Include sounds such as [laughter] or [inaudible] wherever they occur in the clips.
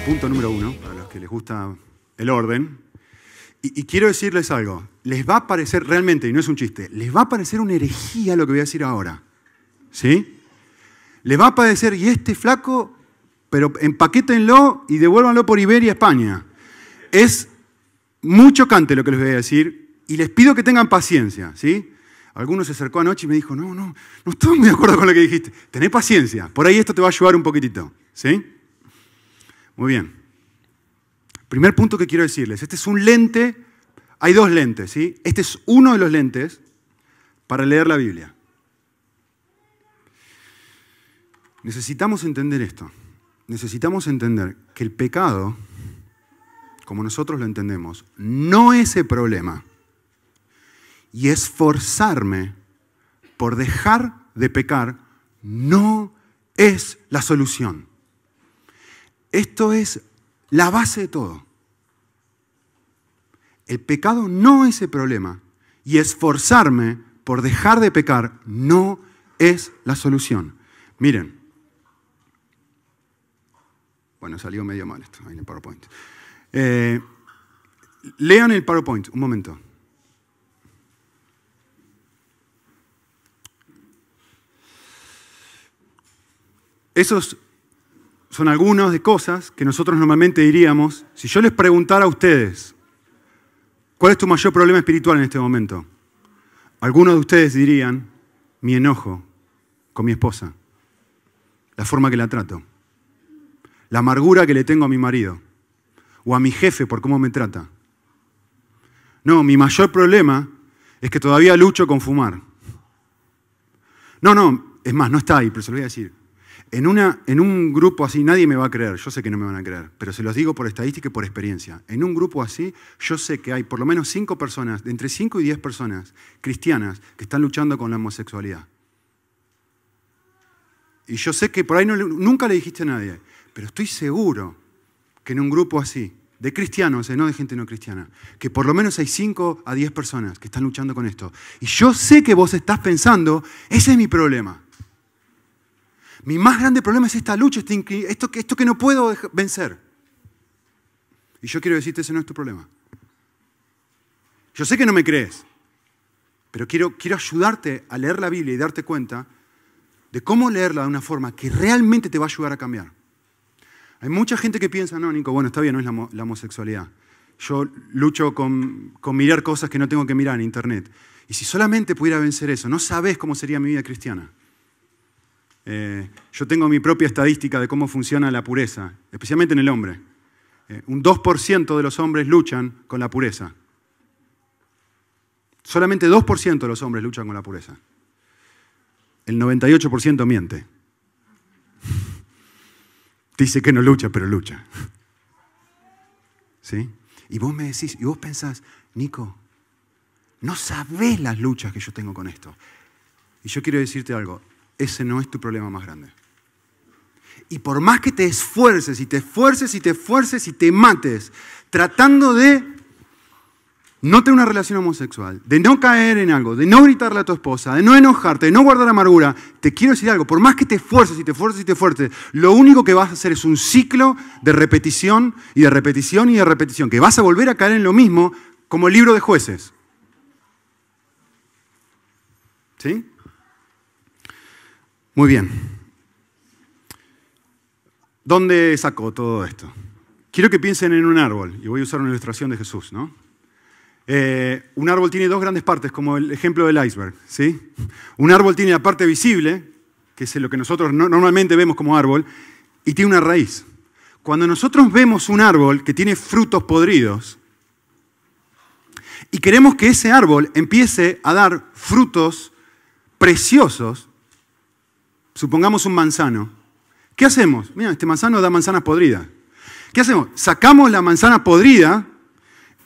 ese punto número uno, para los que les gusta el orden. Y, quiero decirles algo, les va a parecer realmente, y no es un chiste, les va a parecer una herejía lo que voy a decir ahora. ¿Sí? Les va a parecer, y este flaco, pero empaquétenlo y devuélvanlo por Iberia, España. Es muy chocante lo que les voy a decir y les pido que tengan paciencia, ¿sí? Alguno se acercó anoche y me dijo, no, no, no estoy muy de acuerdo con lo que dijiste. Tené paciencia, por ahí esto te va a ayudar un poquitito, ¿sí? Muy bien. Primer punto que quiero decirles, este es un lente, hay dos lentes, ¿sí? Este es uno de los lentes para leer la Biblia. Necesitamos entender esto. Necesitamos entender que el pecado, como nosotros lo entendemos, no es el problema. Y esforzarme por dejar de pecar no es la solución. Esto es la base de todo. El pecado no es el problema. Y esforzarme por dejar de pecar no es la solución. Miren, bueno, salió medio mal esto en el PowerPoint. Eh, lean el PowerPoint, un momento. Esos son algunas de cosas que nosotros normalmente diríamos, si yo les preguntara a ustedes, ¿cuál es tu mayor problema espiritual en este momento? Algunos de ustedes dirían, mi enojo con mi esposa, la forma que la trato la amargura que le tengo a mi marido o a mi jefe por cómo me trata. No, mi mayor problema es que todavía lucho con fumar. No, no, es más, no está ahí, pero se lo voy a decir. En, una, en un grupo así nadie me va a creer, yo sé que no me van a creer, pero se los digo por estadística y por experiencia. En un grupo así yo sé que hay por lo menos cinco personas, entre cinco y diez personas cristianas que están luchando con la homosexualidad. Y yo sé que por ahí nunca le dijiste a nadie, pero estoy seguro que en un grupo así, de cristianos, eh, no de gente no cristiana, que por lo menos hay 5 a 10 personas que están luchando con esto. Y yo sé que vos estás pensando, ese es mi problema. Mi más grande problema es esta lucha, este esto, esto que no puedo vencer. Y yo quiero decirte, ese no es tu problema. Yo sé que no me crees, pero quiero, ayudarte a leer la Biblia y darte cuenta de cómo leerla de una forma que realmente te va a ayudar a cambiar. Hay mucha gente que piensa, no, Nico, bueno, está bien, no es la, homosexualidad. Yo lucho con, mirar cosas que no tengo que mirar en Internet. Y si solamente pudiera vencer eso, no sabes cómo sería mi vida cristiana. Eh, yo tengo mi propia estadística de cómo funciona la pureza, especialmente en el hombre. Eh, un 2% de los hombres luchan con la pureza. Solamente 2% de los hombres luchan con la pureza. El 98% miente. [laughs] Dice que no lucha, pero lucha. [laughs] ¿Sí? Y vos me decís, y vos pensás, Nico, no sabés las luchas que yo tengo con esto. Y yo quiero decirte algo, ese no es tu problema más grande. Y por más que te esfuerces y te esfuerces y te esfuerces y te mates tratando de no tener una relación homosexual, de no caer en algo, de no gritarle a tu esposa, de no enojarte, de no guardar amargura, te quiero decir algo, por más que te esfuerces y te esfuerces y te esfuerces, lo único que vas a hacer es un ciclo de repetición y de repetición y de repetición, que vas a volver a caer en lo mismo como el libro de jueces. ¿Sí? Muy bien. ¿Dónde sacó todo esto? Quiero que piensen en un árbol, y voy a usar una ilustración de Jesús, ¿no? Eh, un árbol tiene dos grandes partes, como el ejemplo del iceberg. ¿sí? Un árbol tiene la parte visible, que es lo que nosotros normalmente vemos como árbol, y tiene una raíz. Cuando nosotros vemos un árbol que tiene frutos podridos, y queremos que ese árbol empiece a dar frutos preciosos, supongamos un manzano, ¿qué hacemos? Mira, este manzano da manzanas podridas. ¿Qué hacemos? Sacamos la manzana podrida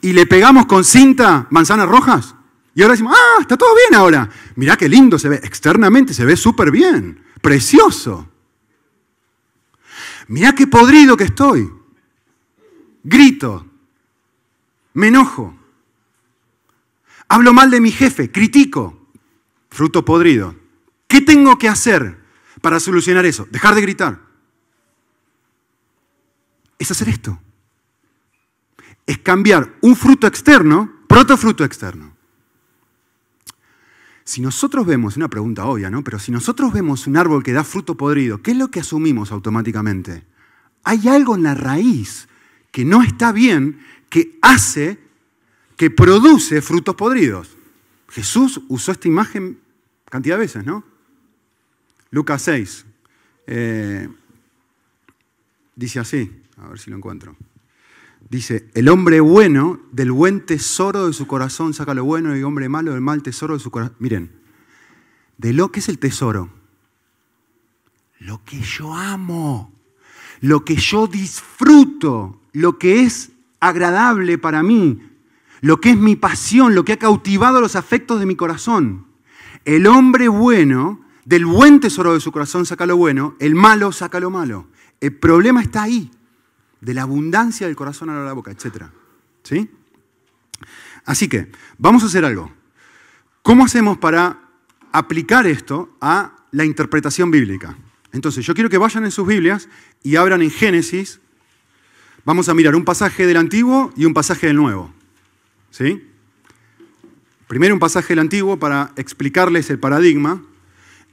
y le pegamos con cinta manzanas rojas. Y ahora decimos, ah, está todo bien ahora. Mirá qué lindo se ve. Externamente se ve súper bien. Precioso. Mirá qué podrido que estoy. Grito. Me enojo. Hablo mal de mi jefe. Critico. Fruto podrido. ¿Qué tengo que hacer para solucionar eso? Dejar de gritar. es hacer esto. Es cambiar un fruto externo por otro fruto externo. Si nosotros vemos, una pregunta obvia, ¿no? Pero si nosotros vemos un árbol que da fruto podrido, ¿qué es lo que asumimos automáticamente? Hay algo en la raíz que no está bien, que hace, que produce frutos podridos. Jesús usó esta imagen cantidad de veces, ¿no? Lucas 6. Eh, dice así, a ver si lo encuentro. Dice, el hombre bueno del buen tesoro de su corazón saca lo bueno y el hombre malo del mal tesoro de su corazón. Miren, de lo que es el tesoro, lo que yo amo, lo que yo disfruto, lo que es agradable para mí, lo que es mi pasión, lo que ha cautivado los afectos de mi corazón. El hombre bueno, del buen tesoro de su corazón saca lo bueno, el malo saca lo malo. El problema está ahí de la abundancia del corazón a la boca, etc. ¿Sí? Así que, vamos a hacer algo. ¿Cómo hacemos para aplicar esto a la interpretación bíblica? Entonces, yo quiero que vayan en sus Biblias y abran en Génesis. Vamos a mirar un pasaje del Antiguo y un pasaje del Nuevo. ¿Sí? Primero un pasaje del Antiguo para explicarles el paradigma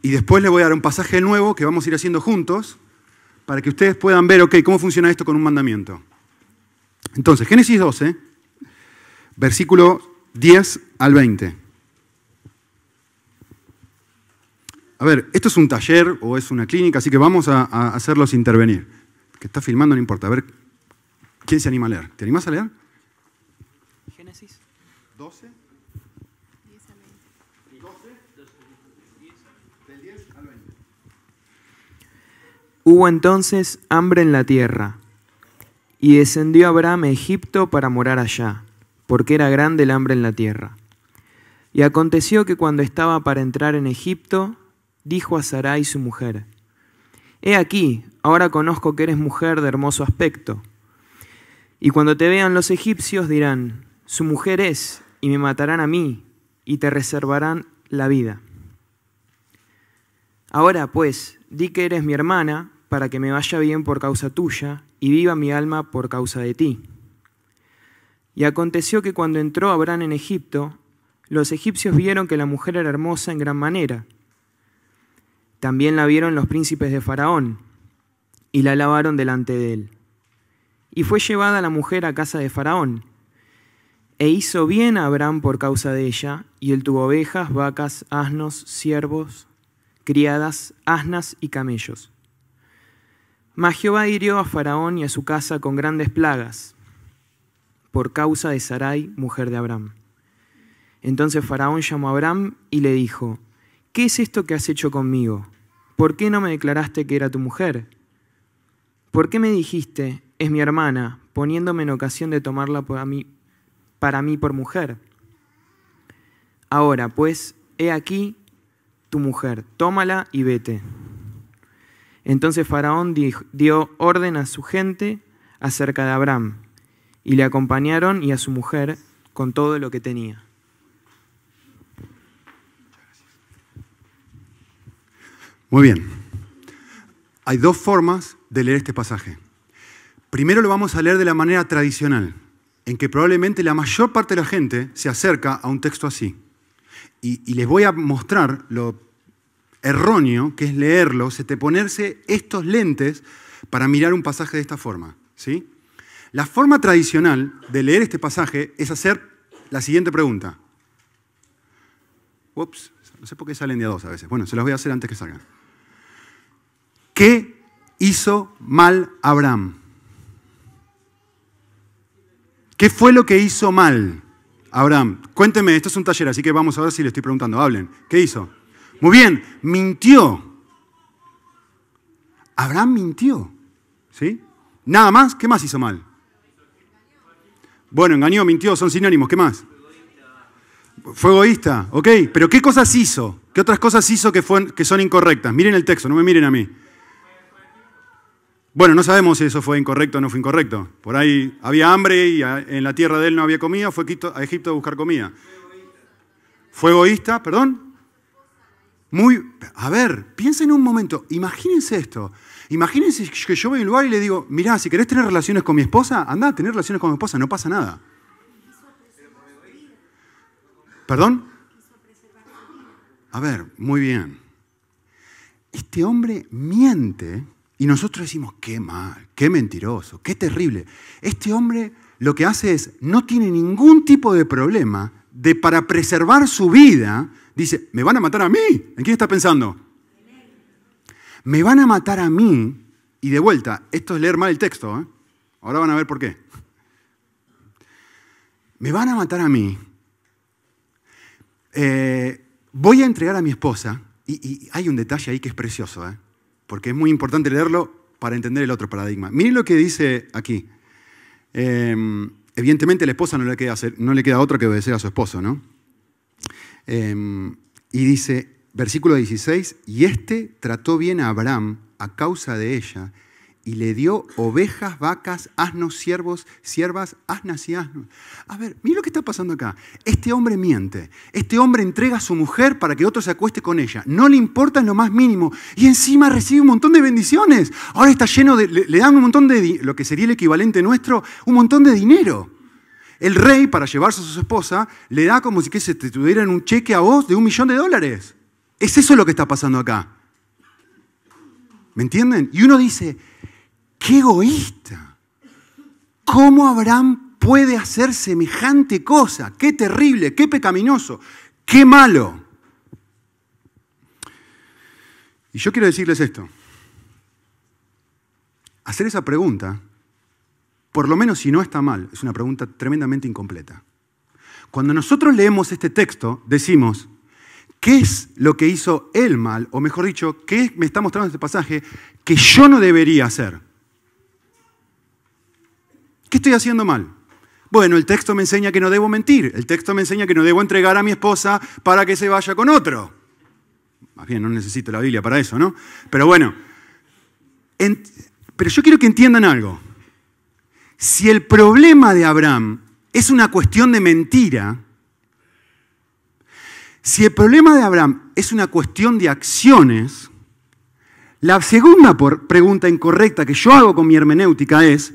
y después les voy a dar un pasaje Nuevo que vamos a ir haciendo juntos para que ustedes puedan ver, ok, cómo funciona esto con un mandamiento. Entonces, Génesis 12, versículo 10 al 20. A ver, esto es un taller o es una clínica, así que vamos a, hacerlos intervenir. Que está filmando, no importa. A ver, ¿quién se anima a leer? ¿Te animas a leer? Génesis 12. 10 al 20. 12. Del 10 al 20. Hubo entonces hambre en la tierra, y descendió Abraham a Egipto para morar allá, porque era grande el hambre en la tierra. Y aconteció que cuando estaba para entrar en Egipto, dijo a Sarai su mujer, He aquí, ahora conozco que eres mujer de hermoso aspecto. Y cuando te vean los egipcios dirán, Su mujer es, y me matarán a mí, y te reservarán la vida. Ahora pues, di que eres mi hermana, para que me vaya bien por causa tuya, y viva mi alma por causa de ti. Y aconteció que cuando entró Abraham en Egipto, los egipcios vieron que la mujer era hermosa en gran manera. También la vieron los príncipes de Faraón, y la alabaron delante de él. Y fue llevada la mujer a casa de Faraón, e hizo bien a Abraham por causa de ella, y él tuvo ovejas, vacas, asnos, siervos, criadas, asnas y camellos. Mas Jehová hirió a Faraón y a su casa con grandes plagas, por causa de Sarai, mujer de Abraham. Entonces Faraón llamó a Abraham y le dijo, ¿qué es esto que has hecho conmigo? ¿Por qué no me declaraste que era tu mujer? ¿Por qué me dijiste, es mi hermana, poniéndome en ocasión de tomarla para mí, para mí por mujer? Ahora, pues, he aquí tu mujer, tómala y vete. Entonces Faraón dio orden a su gente acerca de Abraham, y le acompañaron y a su mujer con todo lo que tenía. Muy bien. Hay dos formas de leer este pasaje. Primero lo vamos a leer de la manera tradicional, en que probablemente la mayor parte de la gente se acerca a un texto así. Y, les voy a mostrar lo erróneo que es leerlo, se te ponerse estos lentes para mirar un pasaje de esta forma. ¿sí? La forma tradicional de leer este pasaje es hacer la siguiente pregunta. Ups, no sé por qué salen de a dos a veces. Bueno, se las voy a hacer antes que salgan. ¿Qué hizo mal Abraham? ¿Qué fue lo que hizo mal Abraham? Cuénteme, esto es un taller, así que vamos a ver si le estoy preguntando. Hablen. ¿Qué hizo? Muy bien, mintió. Abraham mintió. ¿Sí? Nada más, ¿qué más hizo mal? Bueno, engañó, mintió, son sinónimos, ¿qué más? Fue egoísta, ok, pero ¿qué cosas hizo? ¿Qué otras cosas hizo que, que son incorrectas? Miren el texto, no me miren a mí. Bueno, no sabemos si eso fue incorrecto o no fue incorrecto. Por ahí había hambre y en la tierra de él no había comida, fue a Egipto a buscar comida. ¿Fue egoísta? ¿Perdón? Muy, a ver, piensen un momento, imagínense esto. Imagínense que yo voy a un lugar y le digo, mirá, si querés tener relaciones con mi esposa, anda tener relaciones con mi esposa, no pasa nada. ¿Perdón? A ver, muy bien. Este hombre miente y nosotros decimos, qué mal, qué mentiroso, qué terrible. Este hombre lo que hace es, no tiene ningún tipo de problema de para preservar su vida, dice, me van a matar a mí. ¿En quién está pensando? Me van a matar a mí. Y de vuelta, esto es leer mal el texto. ¿eh? Ahora van a ver por qué. Me van a matar a mí. Eh, voy a entregar a mi esposa. Y, hay un detalle ahí que es precioso, ¿eh? Porque es muy importante leerlo para entender el otro paradigma. Miren lo que dice aquí. Em, evidentemente la esposa no le, queda, no le queda otra que obedecer a su esposo, ¿no? Em, y dice, versículo 16, y este trató bien a Abraham a causa de ella, y le dio ovejas, vacas, asnos, siervos, siervas, asnas y asnos. A ver, mira lo que está pasando acá. Este hombre miente. Este hombre entrega a su mujer para que otro se acueste con ella. No le importa en lo más mínimo. Y encima recibe un montón de bendiciones. Ahora está lleno de... Le, dan un montón de... Lo que sería el equivalente nuestro, un montón de dinero. El rey, para llevarse a su esposa, le da como si que se te tuvieran un cheque a vos de un millón de dólares. Es eso lo que está pasando acá. ¿Me entienden? Y uno dice, qué egoísta. ¿Cómo Abraham puede hacer semejante cosa? Qué terrible, qué pecaminoso, qué malo. Y yo quiero decirles esto. Hacer esa pregunta por lo menos si no está mal, es una pregunta tremendamente incompleta. Cuando nosotros leemos este texto, decimos, ¿qué es lo que hizo él mal? O mejor dicho, ¿qué me está mostrando este pasaje que yo no debería hacer? ¿Qué estoy haciendo mal? Bueno, el texto me enseña que no debo mentir, el texto me enseña que no debo entregar a mi esposa para que se vaya con otro. Más bien, no necesito la Biblia para eso, ¿no? Pero bueno, pero yo quiero que entiendan algo. Si el problema de Abraham es una cuestión de mentira, si el problema de Abraham es una cuestión de acciones, la segunda pregunta incorrecta que yo hago con mi hermenéutica es,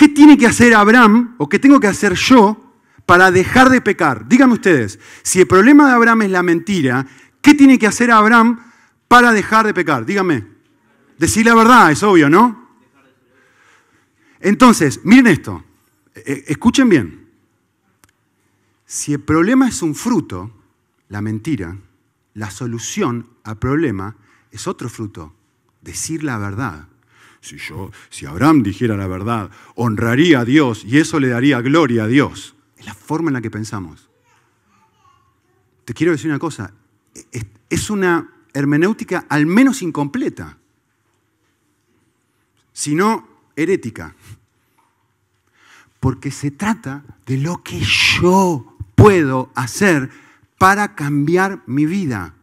¿qué tiene que hacer Abraham o qué tengo que hacer yo para dejar de pecar? Díganme ustedes, si el problema de Abraham es la mentira, ¿qué tiene que hacer Abraham para dejar de pecar? Díganme. Decir la verdad, es obvio, ¿no? Entonces, miren esto, e, e, escuchen bien. Si el problema es un fruto, la mentira, la solución al problema es otro fruto, decir la verdad. Si yo, si Abraham dijera la verdad, honraría a Dios y eso le daría gloria a Dios. Es la forma en la que pensamos. Te quiero decir una cosa, es una hermenéutica al menos incompleta, sino herética porque se trata de lo que yo puedo hacer para cambiar mi vida.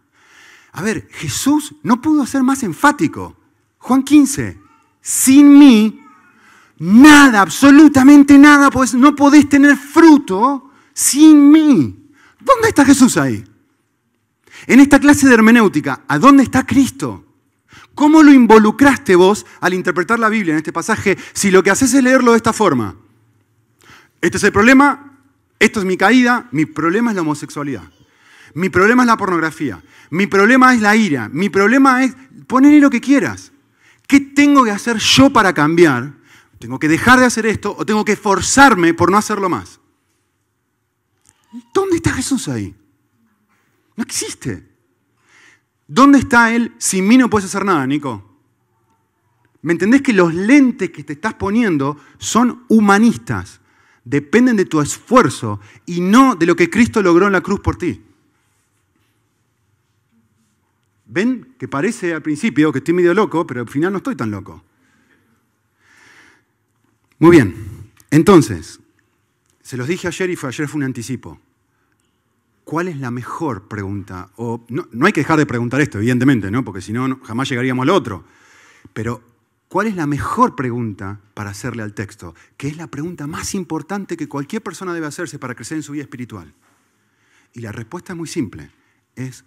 A ver, Jesús no pudo ser más enfático. Juan 15, sin mí, nada, absolutamente nada, pues no podés tener fruto sin mí. ¿Dónde está Jesús ahí? En esta clase de hermenéutica, ¿a dónde está Cristo? ¿Cómo lo involucraste vos al interpretar la Biblia en este pasaje si lo que haces es leerlo de esta forma? Este es el problema, esto es mi caída, mi problema es la homosexualidad. Mi problema es la pornografía. Mi problema es la ira. Mi problema es ponerle lo que quieras. ¿Qué tengo que hacer yo para cambiar? ¿Tengo que dejar de hacer esto o tengo que forzarme por no hacerlo más? ¿Dónde está Jesús ahí? No existe. ¿Dónde está Él? Sin mí no puedes hacer nada, Nico. ¿Me entendés que los lentes que te estás poniendo son humanistas? dependen de tu esfuerzo y no de lo que Cristo logró en la cruz por ti. ¿Ven que parece al principio que estoy medio loco, pero al final no estoy tan loco? Muy bien, entonces, se los dije ayer y fue, ayer fue un anticipo. ¿Cuál es la mejor pregunta? O, no, no hay que dejar de preguntar esto, evidentemente, ¿no? porque si no, jamás llegaríamos al otro. Pero ¿Cuál es la mejor pregunta para hacerle al texto? Que es la pregunta más importante que cualquier persona debe hacerse para crecer en su vida espiritual. Y la respuesta es muy simple. Es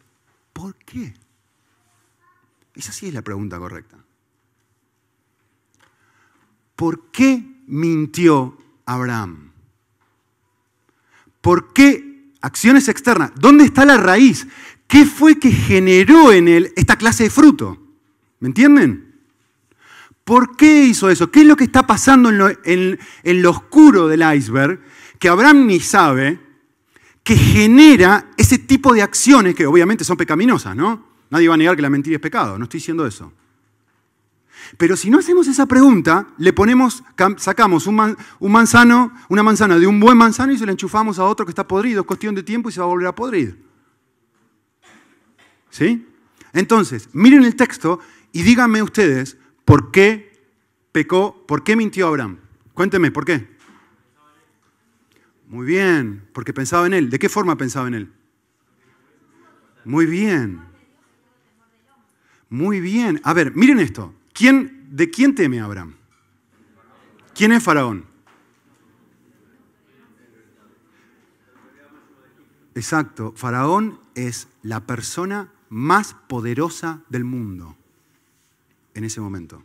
¿por qué? Esa sí es la pregunta correcta. ¿Por qué mintió Abraham? ¿Por qué acciones externas? ¿Dónde está la raíz? ¿Qué fue que generó en él esta clase de fruto? ¿Me entienden? ¿Por qué hizo eso? ¿Qué es lo que está pasando en lo, oscuro del iceberg que Abraham ni sabe que genera ese tipo de acciones que obviamente son pecaminosas, ¿no? Nadie va a negar que la mentira es pecado, no estoy diciendo eso. Pero si no hacemos esa pregunta, le ponemos, sacamos un, manzano, una manzana de un buen manzano y se la enchufamos a otro que está podrido, es cuestión de tiempo y se va a volver a podrir. ¿Sí? Entonces, miren el texto y díganme ustedes por qué pecó, por qué mintió Abraham. Cuénteme, ¿por qué? Muy bien, porque pensaba en él. ¿De qué forma pensaba en él? Muy bien. Muy bien. A ver, miren esto. ¿Quién, ¿De quién teme Abraham? ¿Quién es Faraón? Exacto. Faraón es la persona más poderosa del mundo en ese momento.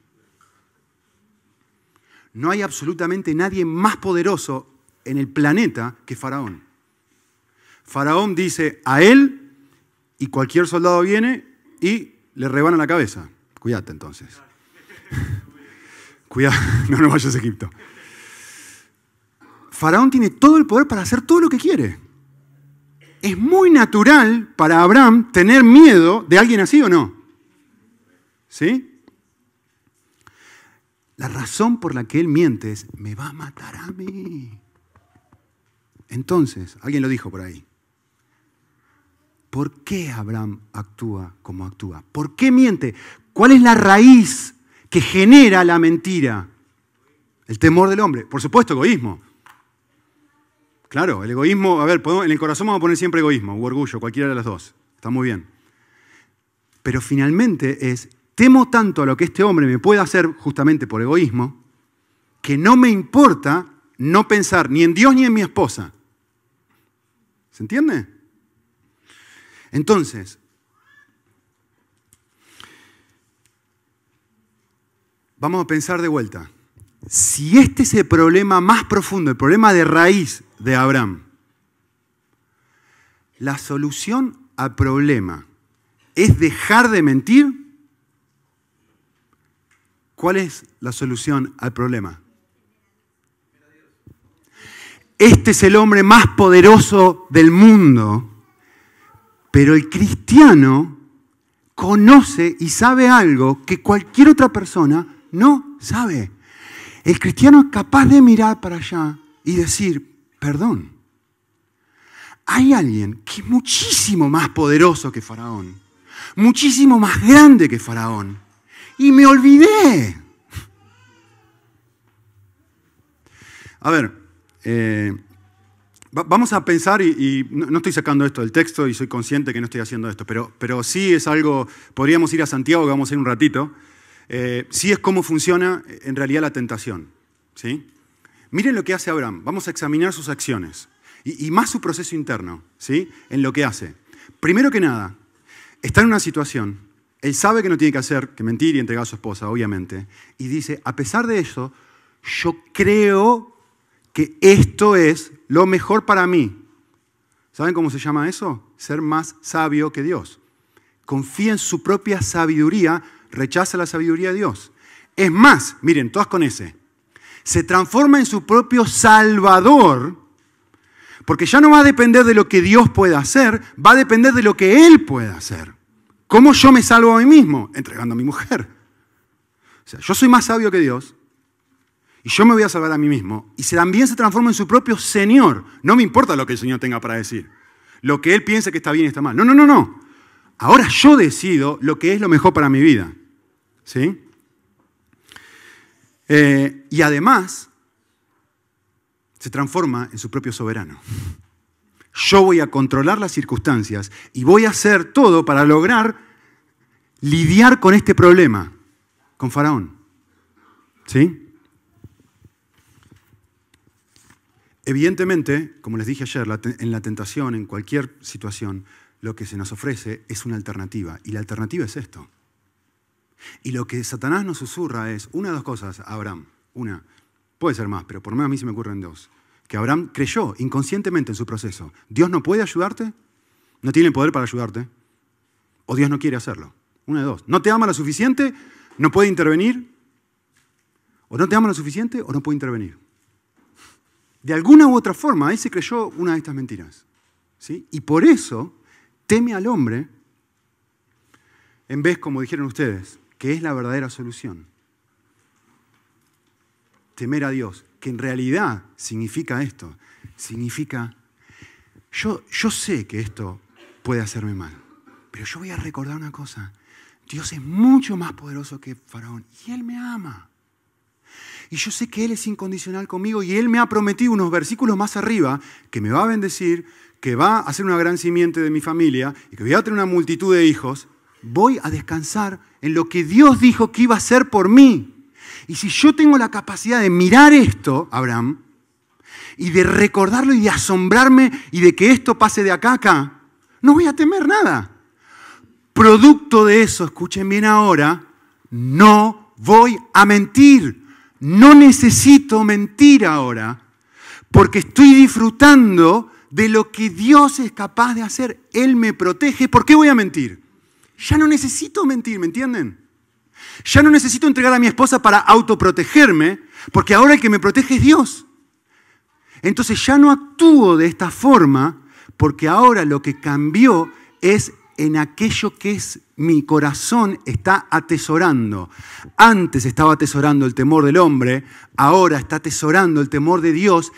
No hay absolutamente nadie más poderoso en el planeta que Faraón. Faraón dice a él y cualquier soldado viene y le rebana la cabeza. Cuídate entonces. Cuidado, [laughs] no, no vayas a Egipto. Faraón tiene todo el poder para hacer todo lo que quiere. ¿Es muy natural para Abraham tener miedo de alguien así o no? ¿Sí? La razón por la que él miente es, me va a matar a mí. Entonces, alguien lo dijo por ahí. ¿Por qué Abraham actúa como actúa? ¿Por qué miente? ¿Cuál es la raíz que genera la mentira? El temor del hombre. Por supuesto, egoísmo. Claro, el egoísmo, a ver, en el corazón vamos a poner siempre egoísmo o orgullo, cualquiera de las dos. Está muy bien. Pero finalmente es, temo tanto a lo que este hombre me puede hacer justamente por egoísmo, que no me importa no pensar ni en Dios ni en mi esposa. ¿Se entiende? Entonces, vamos a pensar de vuelta. Si este es el problema más profundo, el problema de raíz de Abraham, la solución al problema es dejar de mentir, ¿cuál es la solución al problema? este es el hombre más poderoso del mundo, pero el cristiano conoce y sabe algo que cualquier otra persona no sabe. El cristiano es capaz de mirar para allá y decir, perdón, hay alguien que es muchísimo más poderoso que Faraón, muchísimo más grande que Faraón, y me olvidé. A ver, eh, vamos a pensar, y, no, estoy sacando esto del texto y soy consciente que no estoy haciendo esto, pero, pero sí es algo, podríamos ir a Santiago, que vamos a ir un ratito, eh, sí es cómo funciona en realidad la tentación. ¿sí? Miren lo que hace Abraham, vamos a examinar sus acciones y, y más su proceso interno ¿sí? en lo que hace. Primero que nada, está en una situación, él sabe que no tiene que hacer, que mentir y entregar a su esposa, obviamente, y dice, a pesar de eso, yo creo que esto es lo mejor para mí. ¿Saben cómo se llama eso? Ser más sabio que Dios. Confía en su propia sabiduría, rechaza la sabiduría de Dios. Es más, miren, todas con ese. Se transforma en su propio salvador, porque ya no va a depender de lo que Dios pueda hacer, va a depender de lo que Él pueda hacer. ¿Cómo yo me salvo a mí mismo? Entregando a mi mujer. O sea, yo soy más sabio que Dios, y yo me voy a salvar a mí mismo. Y también se transforma en su propio Señor. No me importa lo que el Señor tenga para decir. Lo que Él piense que está bien y está mal. No, no, no, no. Ahora yo decido lo que es lo mejor para mi vida. ¿Sí? Eh, y además, se transforma en su propio soberano. Yo voy a controlar las circunstancias y voy a hacer todo para lograr lidiar con este problema, con Faraón. ¿Sí? Evidentemente, como les dije ayer, en la tentación, en cualquier situación, lo que se nos ofrece es una alternativa. Y la alternativa es esto. Y lo que Satanás nos susurra es una de dos cosas Abraham. Una, puede ser más, pero por lo menos a mí se me ocurren dos. Que Abraham creyó inconscientemente en su proceso. Dios no puede ayudarte, no tiene poder para ayudarte, o Dios no quiere hacerlo. Una de dos. No te ama lo suficiente, no puede intervenir, o no te ama lo suficiente o no puede intervenir. De alguna u otra forma, él se creyó una de estas mentiras. ¿sí? Y por eso teme al hombre en vez, como dijeron ustedes, que es la verdadera solución. Temer a Dios, que en realidad significa esto. Significa, yo, yo sé que esto puede hacerme mal, pero yo voy a recordar una cosa. Dios es mucho más poderoso que Faraón y Él me ama. Y yo sé que Él es incondicional conmigo y Él me ha prometido unos versículos más arriba que me va a bendecir, que va a hacer una gran simiente de mi familia y que voy a tener una multitud de hijos. Voy a descansar en lo que Dios dijo que iba a hacer por mí. Y si yo tengo la capacidad de mirar esto, Abraham, y de recordarlo y de asombrarme y de que esto pase de acá a acá, no voy a temer nada. Producto de eso, escuchen bien ahora, no voy a mentir. No necesito mentir ahora porque estoy disfrutando de lo que Dios es capaz de hacer. Él me protege. ¿Por qué voy a mentir? Ya no necesito mentir, ¿me entienden? Ya no necesito entregar a mi esposa para autoprotegerme, porque ahora el que me protege es Dios. Entonces ya no actúo de esta forma, porque ahora lo que cambió es en aquello que es mi corazón está atesorando. Antes estaba atesorando el temor del hombre, ahora está atesorando el temor de Dios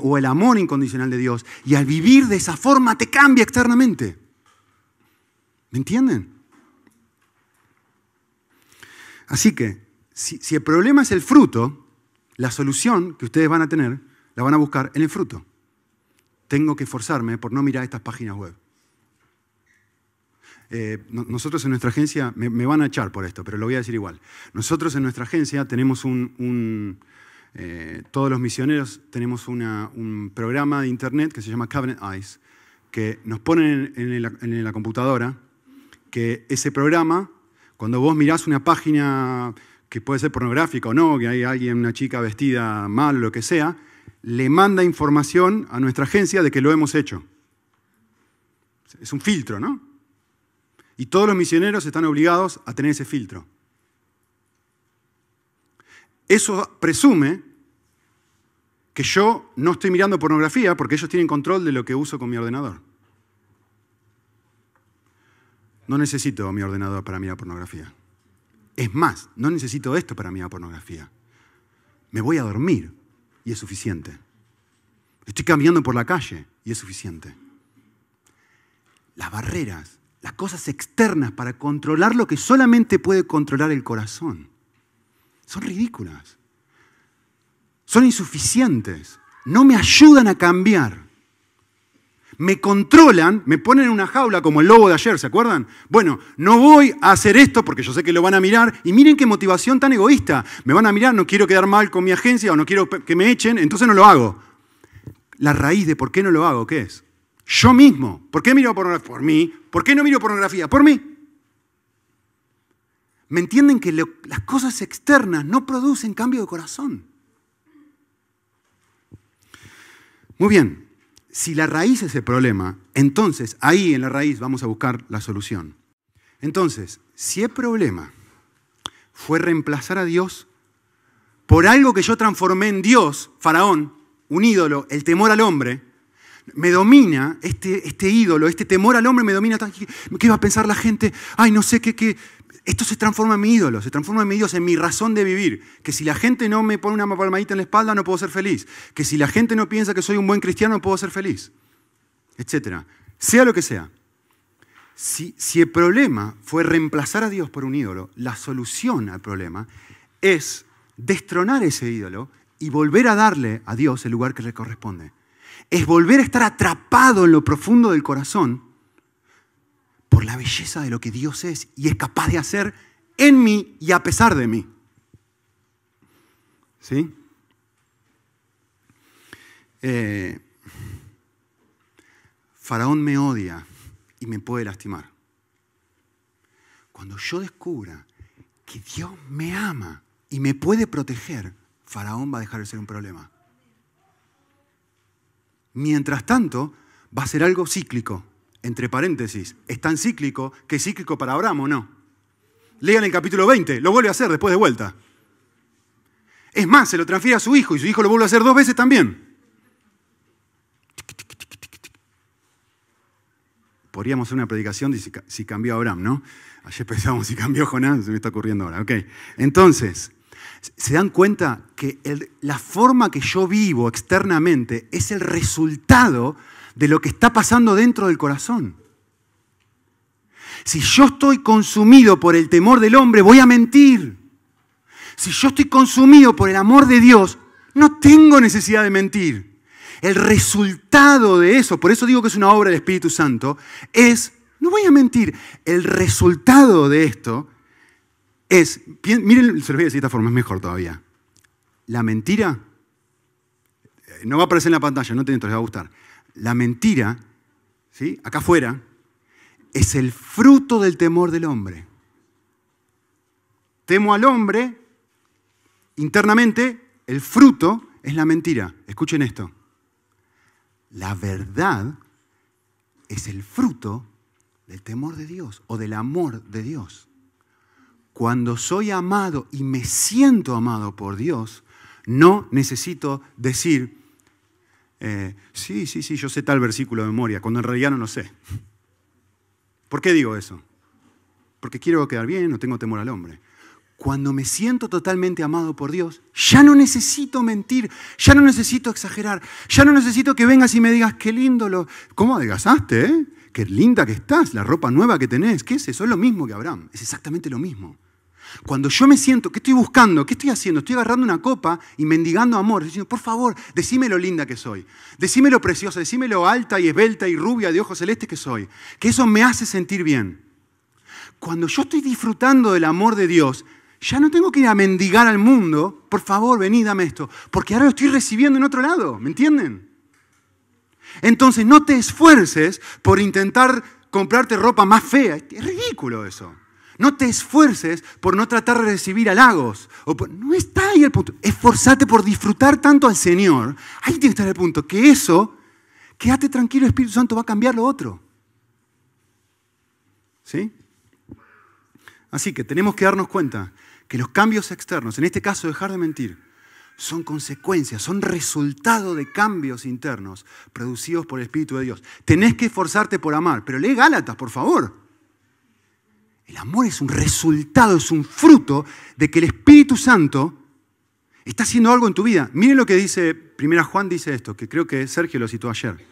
o el amor incondicional de Dios. Y al vivir de esa forma te cambia externamente. ¿Me entienden? Así que, si, si el problema es el fruto, la solución que ustedes van a tener la van a buscar en el fruto. Tengo que esforzarme por no mirar estas páginas web. Eh, nosotros en nuestra agencia, me, van a echar por esto, pero lo voy a decir igual. Nosotros en nuestra agencia tenemos un, eh, todos los misioneros tenemos un programa de internet que se llama Cabinet Eyes, que nos ponen en, la computadora que ese programa, cuando vos mirás una página que puede ser pornográfica o no, que hay alguien, una chica vestida mal lo que sea, le manda información a nuestra agencia de que lo hemos hecho. Es un filtro, ¿no? Y todos los misioneros están obligados a tener ese filtro. Eso presume que yo no estoy mirando pornografía porque ellos tienen control de lo que uso con mi ordenador. No necesito mi ordenador para mirar pornografía. Es más, no necesito esto para mirar pornografía. Me voy a dormir y es suficiente. Estoy caminando por la calle y es suficiente. Las barreras las cosas externas para controlar lo que solamente puede controlar el corazón. Son ridículas. Son insuficientes. No me ayudan a cambiar. Me controlan, me ponen en una jaula como el lobo de ayer, ¿se acuerdan? Bueno, no voy a hacer esto porque yo sé que lo van a mirar. Y miren qué motivación tan egoísta. Me van a mirar, no quiero quedar mal con mi agencia o no quiero que me echen, entonces no lo hago. La raíz de por qué no lo hago, ¿qué es? Yo mismo. ¿Por qué miro pornografía? Por mí. ¿Por qué no miro pornografía? Por mí. ¿Me entienden que las cosas externas no producen cambio de corazón? Muy bien, si la raíz es el problema, entonces ahí en la raíz vamos a buscar la solución. Entonces, si el problema fue reemplazar a Dios por algo que yo transformé en Dios, Faraón, un ídolo, el temor al hombre, me domina este, este ídolo, este temor al hombre me domina. ¿Qué va a pensar la gente? Ay, no sé qué, qué. Esto se transforma en mi ídolo, se transforma en mi Dios, en mi razón de vivir. Que si la gente no me pone una palmadita en la espalda, no puedo ser feliz. Que si la gente no piensa que soy un buen cristiano, no puedo ser feliz. Etcétera. Sea lo que sea. Si, si el problema fue reemplazar a Dios por un ídolo, la solución al problema es destronar ese ídolo y volver a darle a Dios el lugar que le corresponde es volver a estar atrapado en lo profundo del corazón por la belleza de lo que Dios es y es capaz de hacer en mí y a pesar de mí. ¿Sí? Eh, Faraón me odia y me puede lastimar. Cuando yo descubra que Dios me ama y me puede proteger, Faraón va a dejar de ser un problema. Mientras tanto, va a ser algo cíclico. Entre paréntesis, es tan cíclico que es cíclico para Abraham o no. Lean el capítulo 20, lo vuelve a hacer después de vuelta. Es más, se lo transfiere a su hijo y su hijo lo vuelve a hacer dos veces también. Podríamos hacer una predicación de si cambió Abraham, ¿no? Ayer [laughs] pensábamos si cambió Jonás, se me está ocurriendo ahora. Ok, entonces, ¿se dan cuenta que la forma que yo vivo externamente es el resultado de lo que está pasando dentro del corazón? Si yo estoy consumido por el temor del hombre, voy a mentir. Si yo estoy consumido por el amor de Dios, no tengo necesidad de mentir. El resultado de eso, por eso digo que es una obra del Espíritu Santo, es, no voy a mentir, el resultado de esto es, miren, se lo voy a decir de esta forma, es mejor todavía. La mentira, eh, no va a aparecer en la pantalla, no te les va a gustar. La mentira, ¿sí? acá afuera, es el fruto del temor del hombre. Temo al hombre, internamente, el fruto es la mentira. Escuchen esto. La verdad es el fruto del temor de Dios o del amor de Dios. Cuando soy amado y me siento amado por Dios, no necesito decir, eh, sí, sí, sí, yo sé tal versículo de memoria, cuando en realidad no lo sé. ¿Por qué digo eso? Porque quiero quedar bien, no tengo temor al hombre. Cuando me siento totalmente amado por Dios, ya no necesito mentir, ya no necesito exagerar, ya no necesito que vengas y me digas, qué lindo lo... ¿Cómo adelgazaste, eh? Qué linda que estás, la ropa nueva que tenés. ¿Qué es eso? Es lo mismo que Abraham, es exactamente lo mismo. Cuando yo me siento, ¿qué estoy buscando? ¿Qué estoy haciendo? Estoy agarrando una copa y mendigando amor, diciendo, por favor, decime lo linda que soy, decime lo preciosa, decime lo alta y esbelta y rubia de ojos celestes que soy, que eso me hace sentir bien. Cuando yo estoy disfrutando del amor de Dios, ya no tengo que ir a mendigar al mundo, por favor, vení, dame esto, porque ahora lo estoy recibiendo en otro lado, ¿me entienden? Entonces no te esfuerces por intentar comprarte ropa más fea, es ridículo eso. No te esfuerces por no tratar de recibir halagos. no está ahí el punto. Esforzate por disfrutar tanto al Señor. Ahí tiene que estar el punto. Que eso, quédate tranquilo, Espíritu Santo va a cambiar lo otro. ¿Sí? Así que tenemos que darnos cuenta que los cambios externos, en este caso dejar de mentir, son consecuencias, son resultado de cambios internos producidos por el Espíritu de Dios. Tenés que esforzarte por amar, pero lee Gálatas, por favor. El amor es un resultado, es un fruto de que el Espíritu Santo está haciendo algo en tu vida. Miren lo que dice, primera Juan dice esto, que creo que Sergio lo citó ayer.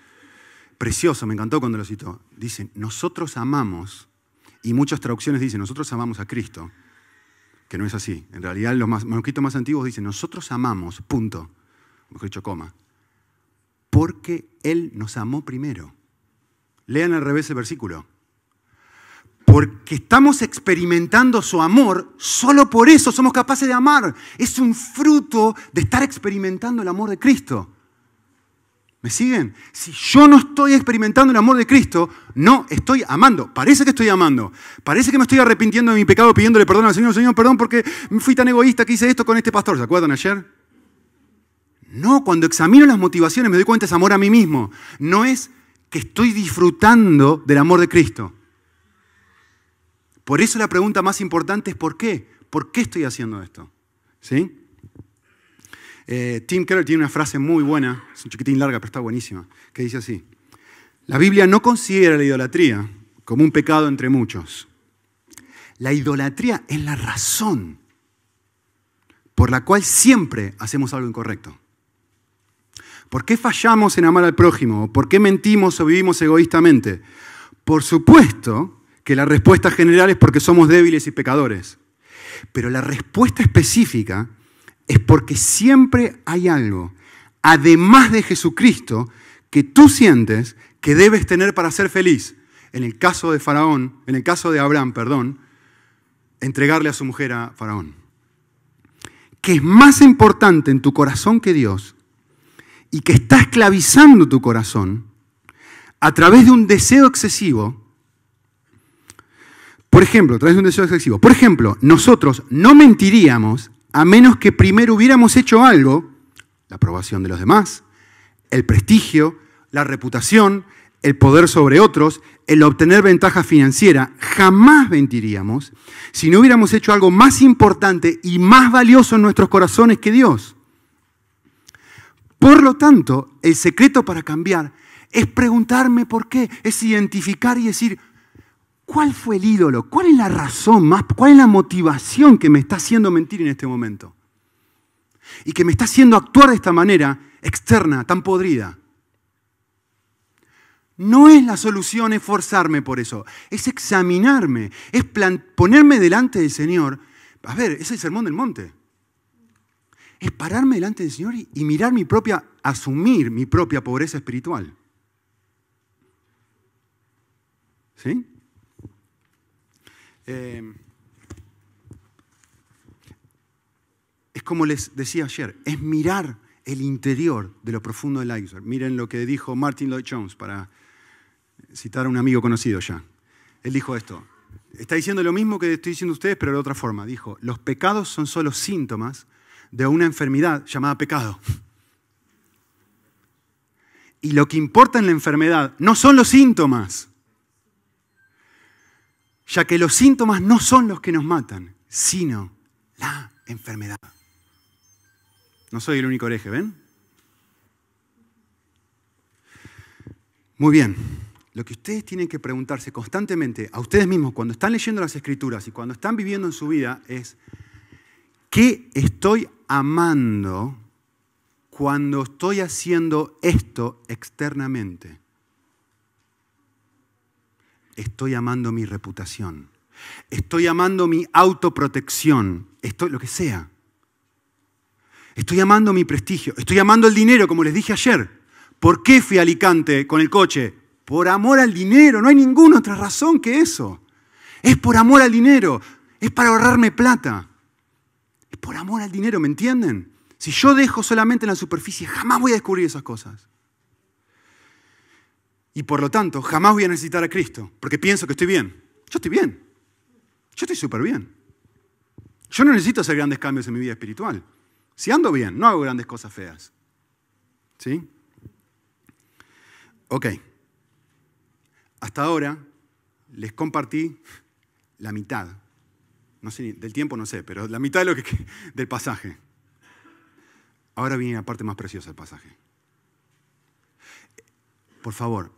Precioso, me encantó cuando lo citó. Dice, nosotros amamos, y muchas traducciones dicen, nosotros amamos a Cristo, que no es así. En realidad los manuscritos más antiguos dicen, nosotros amamos, punto, mejor dicho, coma, porque Él nos amó primero. Lean al revés el versículo porque estamos experimentando su amor, solo por eso somos capaces de amar. Es un fruto de estar experimentando el amor de Cristo. ¿Me siguen? Si yo no estoy experimentando el amor de Cristo, no estoy amando. Parece que estoy amando. Parece que me estoy arrepintiendo de mi pecado pidiéndole perdón al Señor. Señor, perdón porque fui tan egoísta que hice esto con este pastor. ¿Se acuerdan ayer? No, cuando examino las motivaciones me doy cuenta es amor a mí mismo. No es que estoy disfrutando del amor de Cristo. Por eso la pregunta más importante es ¿por qué? ¿Por qué estoy haciendo esto? ¿Sí? Eh, Tim Keller tiene una frase muy buena, es un chiquitín larga, pero está buenísima, que dice así. La Biblia no considera la idolatría como un pecado entre muchos. La idolatría es la razón por la cual siempre hacemos algo incorrecto. ¿Por qué fallamos en amar al prójimo? ¿Por qué mentimos o vivimos egoístamente? Por supuesto que la respuesta general es porque somos débiles y pecadores. Pero la respuesta específica es porque siempre hay algo, además de Jesucristo, que tú sientes que debes tener para ser feliz. En el caso de Faraón, en el caso de Abraham, perdón, entregarle a su mujer a Faraón. Que es más importante en tu corazón que Dios y que está esclavizando tu corazón a través de un deseo excesivo Por ejemplo, traes un deseo excesivo. Por ejemplo, nosotros no mentiríamos a menos que primero hubiéramos hecho algo, la aprobación de los demás, el prestigio, la reputación, el poder sobre otros, el obtener ventaja financiera. Jamás mentiríamos si no hubiéramos hecho algo más importante y más valioso en nuestros corazones que Dios. Por lo tanto, el secreto para cambiar es preguntarme por qué, es identificar y decir, ¿cuál fue el ídolo? ¿Cuál es la razón más? ¿Cuál es la motivación que me está haciendo mentir en este momento? Y que me está haciendo actuar de esta manera externa, tan podrida. No es la solución esforzarme por eso, es examinarme, es ponerme delante del Señor. A ver, es el sermón del monte es pararme delante del Señor y, mirar mi propia, asumir mi propia pobreza espiritual. ¿Sí? Eh, es como les decía ayer, es mirar el interior de lo profundo del iceberg. Miren lo que dijo Martin Lloyd Jones, para citar a un amigo conocido ya. Él dijo esto, está diciendo lo mismo que estoy diciendo ustedes, pero de otra forma. Dijo, los pecados son solo síntomas de una enfermedad llamada pecado. Y lo que importa en la enfermedad no son los síntomas, ya que los síntomas no son los que nos matan, sino la enfermedad. No soy el único hereje, ¿ven? Muy bien. Lo que ustedes tienen que preguntarse constantemente a ustedes mismos cuando están leyendo las escrituras y cuando están viviendo en su vida es, ¿qué estoy amando cuando estoy haciendo esto externamente? Estoy amando mi reputación. Estoy amando mi autoprotección. Estoy lo que sea. Estoy amando mi prestigio. Estoy amando el dinero, como les dije ayer. ¿Por qué fui a Alicante con el coche? Por amor al dinero. No hay ninguna otra razón que eso. Es por amor al dinero. Es para ahorrarme plata por amor al dinero, ¿me entienden? Si yo dejo solamente en la superficie, jamás voy a descubrir esas cosas. Y por lo tanto, jamás voy a necesitar a Cristo, porque pienso que estoy bien. Yo estoy bien. Yo estoy súper bien. Yo no necesito hacer grandes cambios en mi vida espiritual. Si ando bien, no hago grandes cosas feas. ¿Sí? Ok. Hasta ahora les compartí la mitad no sé, del tiempo no sé, pero la mitad de lo que, [laughs] del pasaje. Ahora viene la parte más preciosa del pasaje. Por favor,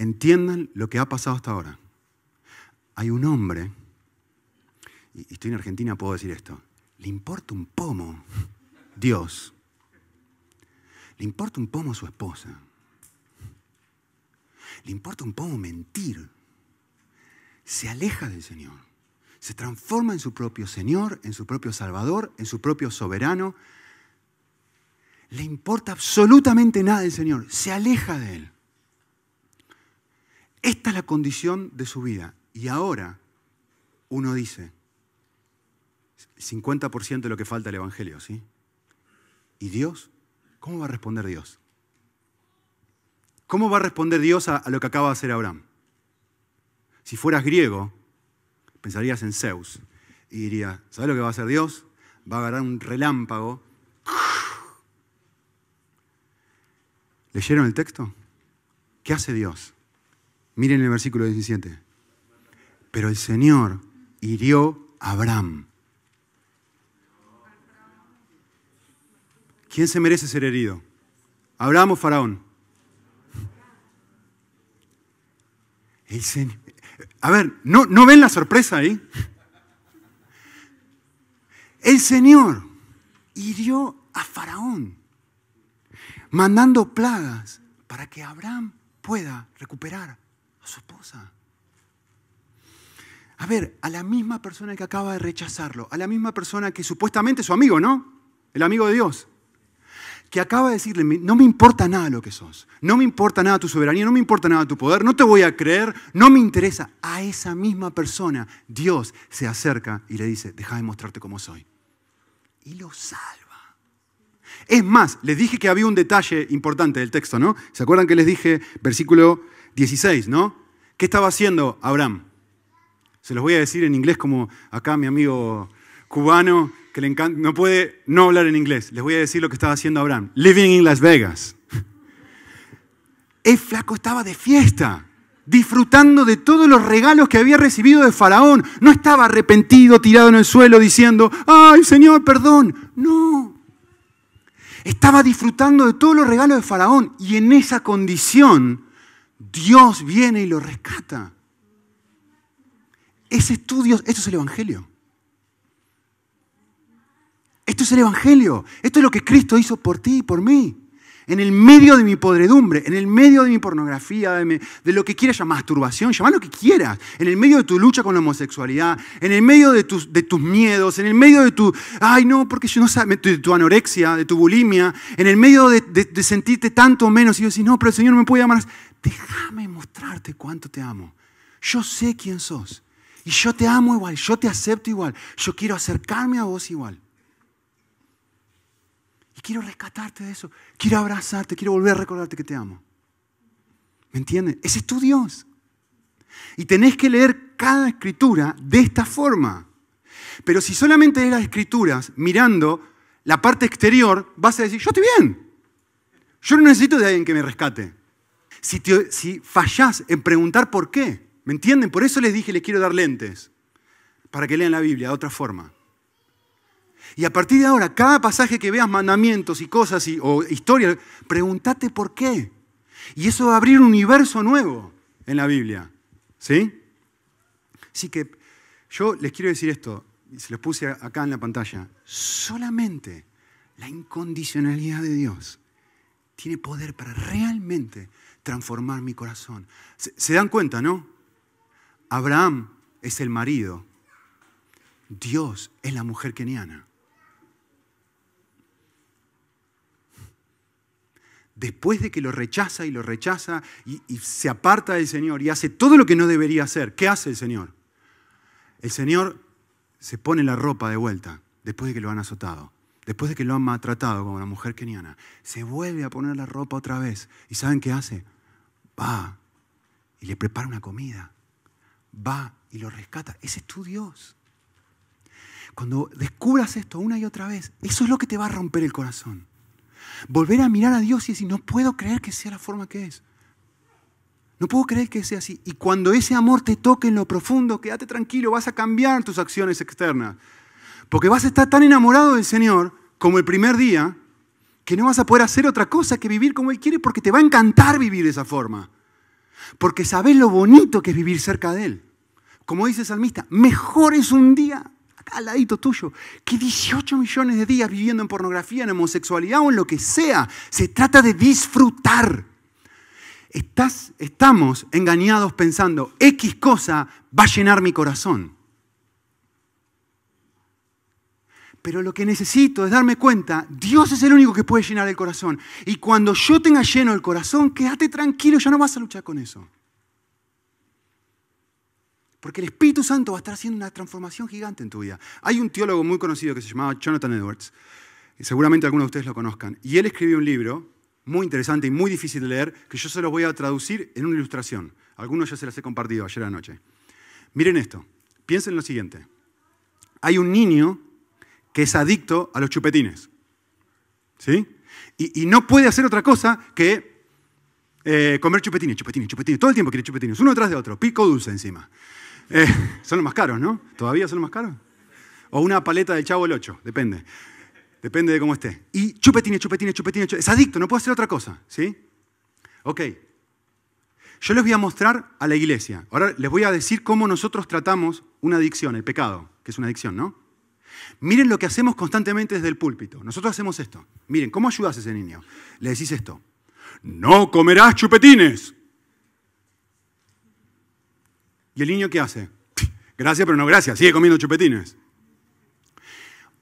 entiendan lo que ha pasado hasta ahora. Hay un hombre, y estoy en Argentina, puedo decir esto, le importa un pomo Dios. Le importa un pomo su esposa. Le importa un pomo mentir. Se aleja del Señor se transforma en su propio Señor, en su propio Salvador, en su propio soberano. Le importa absolutamente nada del Señor, se aleja de Él. Esta es la condición de su vida. Y ahora uno dice, 50% de lo que falta el Evangelio, ¿sí? ¿Y Dios? ¿Cómo va a responder Dios? ¿Cómo va a responder Dios a, a lo que acaba de hacer Abraham? Si fueras griego, pensarías en Zeus y dirías, ¿sabes lo que va a hacer Dios? Va a agarrar un relámpago. ¿Leyeron el texto? ¿Qué hace Dios? Miren el versículo 17. Pero el Señor hirió a Abraham. ¿Quién se merece ser herido? ¿Abraham o Faraón? El, Señor, a ver, ¿no, ¿no ven la sorpresa ahí? El Señor hirió a Faraón, mandando plagas para que Abraham pueda recuperar su esposa. A ver, a la misma persona que acaba de rechazarlo, a la misma persona que supuestamente es su amigo, ¿no? El amigo de Dios que acaba de decirle, no me importa nada lo que sos, no me importa nada tu soberanía, no me importa nada tu poder, no te voy a creer, no me interesa. A esa misma persona Dios se acerca y le dice, deja de mostrarte cómo soy. Y lo salva. Es más, les dije que había un detalle importante del texto, ¿no? ¿Se acuerdan que les dije versículo 16, ¿no? ¿Qué estaba haciendo Abraham? Se los voy a decir en inglés como acá mi amigo cubano que le encanta, no puede no hablar en inglés. Les voy a decir lo que estaba haciendo Abraham. Living in Las Vegas. El flaco estaba de fiesta, disfrutando de todos los regalos que había recibido de Faraón. No estaba arrepentido, tirado en el suelo, diciendo, ay Señor, perdón. No. Estaba disfrutando de todos los regalos de Faraón y en esa condición Dios viene y lo rescata. Ese estudio, esto es el Evangelio. Esto es el Evangelio. Esto es lo que Cristo hizo por ti y por mí. En el medio de mi podredumbre, en el medio de mi pornografía, de, lo que quieras llamar masturbación, llamar lo que quieras, en el medio de tu lucha con la homosexualidad, en el medio de tus, miedos, en el medio de tu, ay no, porque yo no sé, de tu anorexia, de tu bulimia, en el medio de, de sentirte tanto menos y yo decir, no, pero el Señor no me puede amar. Déjame mostrarte cuánto te amo. Yo sé quién sos. Y yo te amo igual, yo te acepto igual, yo quiero acercarme a vos igual. Y quiero rescatarte de eso, quiero abrazarte, quiero volver a recordarte que te amo. ¿Me entiendes? Ese es tu Dios. Y tenés que leer cada escritura de esta forma. Pero si solamente lees las escrituras mirando la parte exterior, vas a decir, yo estoy bien. Yo no necesito de alguien que me rescate. Si, si fallás en preguntar por qué, ¿Me entienden? Por eso les dije, les quiero dar lentes, para que lean la Biblia de otra forma. Y a partir de ahora, cada pasaje que veas mandamientos y cosas o historias, pregúntate por qué. Y eso va a abrir un universo nuevo en la Biblia. ¿Sí? Así que yo les quiero decir esto, y se los puse acá en la pantalla. Solamente la incondicionalidad de Dios tiene poder para realmente transformar mi corazón. se dan cuenta, no? Abraham es el marido, Dios es la mujer keniana. Después de que lo rechaza y lo rechaza y, se aparta del Señor y hace todo lo que no debería hacer, ¿qué hace el Señor? El Señor se pone la ropa de vuelta después de que lo han azotado, después de que lo han maltratado como la mujer keniana. Se vuelve a poner la ropa otra vez. ¿Y saben qué hace? Va y le prepara una comida va y lo rescata. Ese es tu Dios. Cuando descubras esto una y otra vez, eso es lo que te va a romper el corazón. Volver a mirar a Dios y decir, no puedo creer que sea la forma que es. No puedo creer que sea así. Y cuando ese amor te toque en lo profundo, quédate tranquilo, vas a cambiar tus acciones externas. Porque vas a estar tan enamorado del Señor como el primer día, que no vas a poder hacer otra cosa que vivir como Él quiere, porque te va a encantar vivir de esa forma. Porque sabes lo bonito que es vivir cerca de Él. Como dice el salmista, mejor es un día acá al ladito tuyo que 18 millones de días viviendo en pornografía, en homosexualidad o en lo que sea. Se trata de disfrutar. Estás, estamos engañados pensando, X cosa va a llenar mi corazón. Pero lo que necesito es darme cuenta, Dios es el único que puede llenar el corazón. Y cuando yo tenga lleno el corazón, quédate tranquilo, ya no vas a luchar con eso. Porque el Espíritu Santo va a estar haciendo una transformación gigante en tu vida. Hay un teólogo muy conocido que se llamaba Jonathan Edwards, y seguramente algunos de ustedes lo conozcan, y él escribió un libro muy interesante y muy difícil de leer, que yo se los voy a traducir en una ilustración. Algunos ya se las he compartido ayer anoche. Miren esto, piensen en lo siguiente. Hay un niño es adicto a los chupetines. ¿Sí? Y, no puede hacer otra cosa que eh, comer chupetines, chupetines, chupetines. Todo el tiempo quiere chupetines, uno detrás de otro, pico dulce encima. Eh, [laughs] son los más caros, ¿no? ¿Todavía son los más caros? O una paleta del chavo el 8, depende. Depende de cómo esté. Y chupetines, chupetines, chupetines, chupetines. Es adicto, no puede hacer otra cosa. ¿Sí? Ok. Yo les voy a mostrar a la iglesia. Ahora les voy a decir cómo nosotros tratamos una adicción, el pecado, que es una adicción, ¿no? Miren lo que hacemos constantemente desde el púlpito. Nosotros hacemos esto. Miren, ¿cómo ayudas a ese niño? Le decís esto. No comerás chupetines. ¿Y el niño qué hace? [laughs] Gracias, pero no gracias. Sigue comiendo chupetines.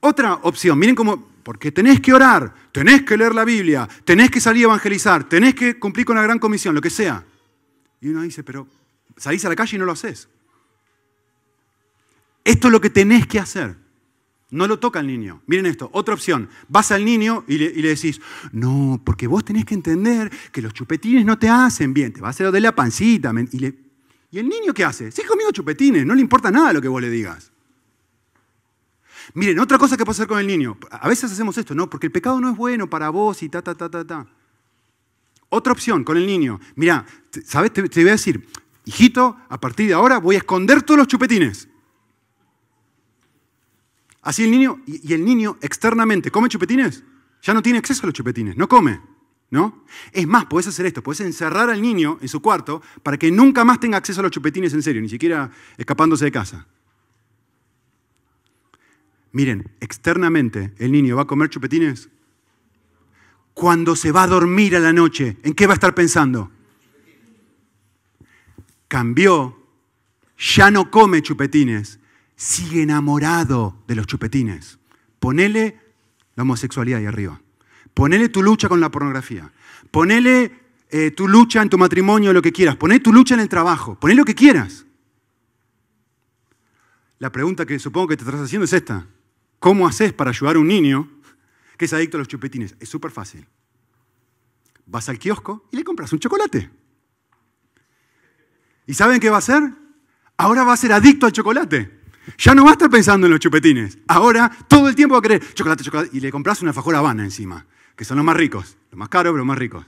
Otra opción, miren cómo, porque tenés que orar, tenés que leer la Biblia, tenés que salir a evangelizar, tenés que cumplir con la gran comisión, lo que sea. Y uno dice, pero salís a la calle y no lo haces. Esto es lo que tenés que hacer. No lo toca el niño. Miren esto, otra opción. Vas al niño y le, decís, no, porque vos tenés que entender que los chupetines no te hacen bien, te va a hacer de la pancita. Y, ¿Y el niño qué hace? Sigue comiendo chupetines, no le importa nada lo que vos le digas. Miren, otra cosa que puede hacer con el niño. A veces hacemos esto, ¿no? Porque el pecado no es bueno para vos y ta, ta, ta, ta, ta. Otra opción con el niño. Mira, ¿sabes? Te, te voy a decir, hijito, a partir de ahora voy a esconder todos los chupetines. Así el niño, y el niño externamente, ¿come chupetines? Ya no tiene acceso a los chupetines, no come. ¿No? Es más, puedes hacer esto, puedes encerrar al niño en su cuarto para que nunca más tenga acceso a los chupetines en serio, ni siquiera escapándose de casa. Miren, externamente el niño va a comer chupetines. Cuando se va a dormir a la noche, ¿en qué va a estar pensando? Cambió, ya no come chupetines, sigue enamorado de los chupetines. Ponele la homosexualidad ahí arriba. Ponele tu lucha con la pornografía. Ponele eh, tu lucha en tu matrimonio, lo que quieras. Ponele tu lucha en el trabajo. Ponele lo que quieras. La pregunta que supongo que te estás haciendo es esta. ¿Cómo haces para ayudar a un niño que es adicto a los chupetines? Es súper fácil. Vas al kiosco y le compras un chocolate. ¿Y saben qué va a hacer? Ahora va a ser adicto al chocolate. Ya no va a estar pensando en los chupetines. Ahora todo el tiempo va a querer chocolate, chocolate. Y le compras una fajora habana encima, que son los más ricos. Los más caros, pero los más ricos.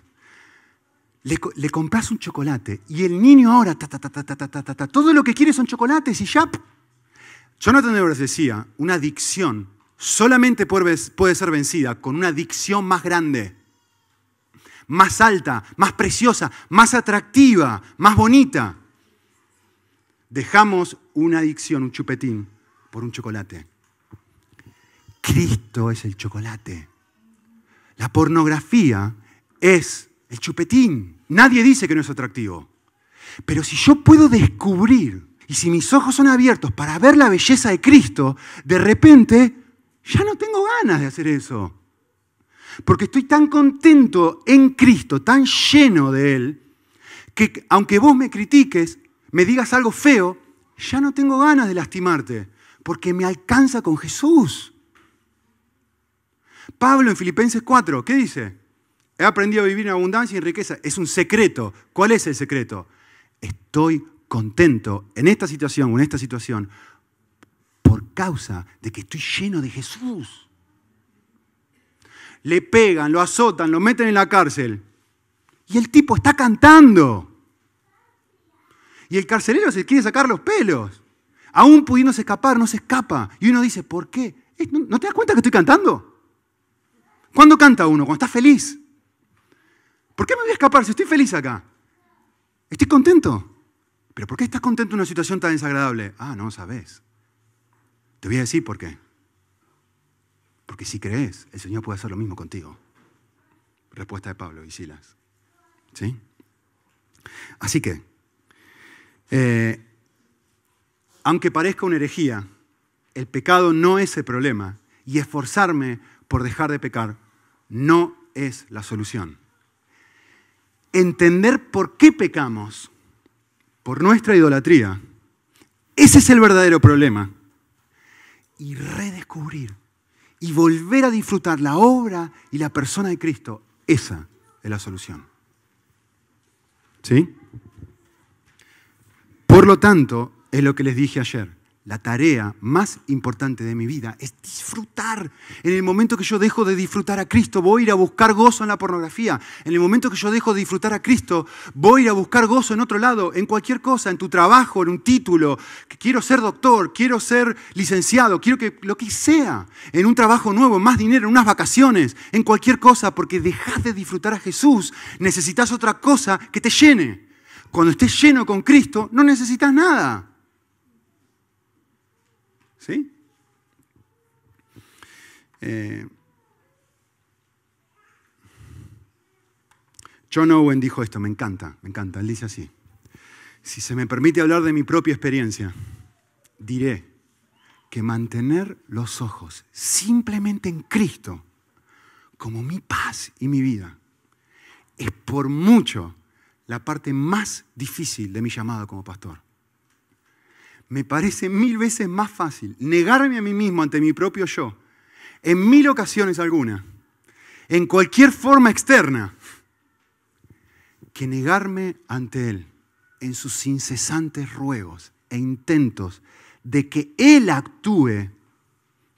Le, le, compras un chocolate y el niño ahora, ta, ta, ta, ta, ta, ta, todo lo que quiere son chocolates y ya. Yo Jonathan Edwards decía, una adicción solamente puede ser vencida con una adicción más grande, más alta, más preciosa, más atractiva, más bonita. Dejamos una adicción, un chupetín, por un chocolate. Cristo es el chocolate. La pornografía es el chupetín. Nadie dice que no es atractivo. Pero si yo puedo descubrir y si mis ojos son abiertos para ver la belleza de Cristo, de repente ya no tengo ganas de hacer eso. Porque estoy tan contento en Cristo, tan lleno de Él, que aunque vos me critiques, me digas algo feo, ya no tengo ganas de lastimarte, porque me alcanza con Jesús. Pablo en Filipenses 4, ¿qué dice? He aprendido a vivir en abundancia y en riqueza. Es un secreto. ¿Cuál es el secreto? Estoy contento en esta situación o en esta situación por causa de que estoy lleno de Jesús. Le pegan, lo azotan, lo meten en la cárcel. Y el tipo está cantando. Y el carcelero se quiere sacar los pelos. Aún pudiéndose escapar, no se escapa. Y uno dice, ¿por qué? Eh, ¿No te das cuenta que estoy cantando? ¿Cuándo canta uno? Cuando está feliz. ¿Por qué me voy a escapar si estoy feliz acá? Estoy contento. ¿Pero por qué estás contento en una situación tan desagradable? Ah, no sabes. Te voy a decir por qué. Porque si crees, el Señor puede hacer lo mismo contigo. Respuesta de Pablo y Silas. ¿Sí? Así que, eh, aunque parezca una herejía, el pecado no es el problema y esforzarme por dejar de pecar no es la solución. Entender por qué pecamos, por nuestra idolatría, ese es el verdadero problema. Y redescubrir y volver a disfrutar la obra y la persona de Cristo, esa es la solución. ¿Sí? Por lo tanto, es lo que les dije ayer. La tarea más importante de mi vida es disfrutar. En el momento que yo dejo de disfrutar a Cristo, voy a ir a buscar gozo en la pornografía. En el momento que yo dejo de disfrutar a Cristo, voy a ir a buscar gozo en otro lado, en cualquier cosa, en tu trabajo, en un título. Quiero ser doctor, quiero ser licenciado, quiero que lo que sea, en un trabajo nuevo, más dinero, en unas vacaciones, en cualquier cosa, porque dejas de disfrutar a Jesús, necesitas otra cosa que te llene. Cuando estés lleno con Cristo, no necesitas nada. ¿Sí? Eh, John Owen dijo esto, me encanta, me encanta. Él dice así, si se me permite hablar de mi propia experiencia, diré que mantener los ojos simplemente en Cristo como mi paz y mi vida es por mucho la parte más difícil de mi llamado como pastor. Me parece mil veces más fácil negarme a mí mismo ante mi propio yo, en mil ocasiones alguna, en cualquier forma externa, que negarme ante Él en sus incesantes ruegos e intentos de que Él actúe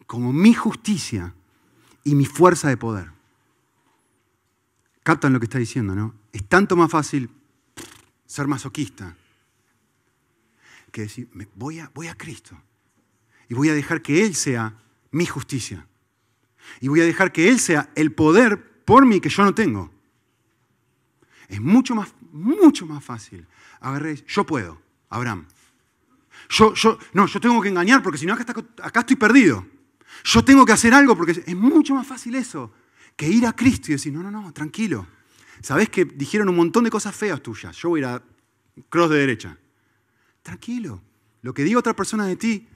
como mi justicia y mi fuerza de poder. Captan lo que está diciendo, ¿no? Es tanto más fácil ser masoquista que decir, voy a, voy a Cristo y voy a dejar que Él sea mi justicia. Y voy a dejar que Él sea el poder por mí que yo no tengo. Es mucho más, mucho más fácil. Agarré, yo puedo, Abraham. Yo, yo, no, yo tengo que engañar porque si no acá, acá estoy perdido. Yo tengo que hacer algo porque es mucho más fácil eso que ir a Cristo y decir, no, no, no, tranquilo. Sabés que dijeron un montón de cosas feas tuyas. Yo voy a ir a cross de derecha. Tranquilo. Lo que diga otra persona de ti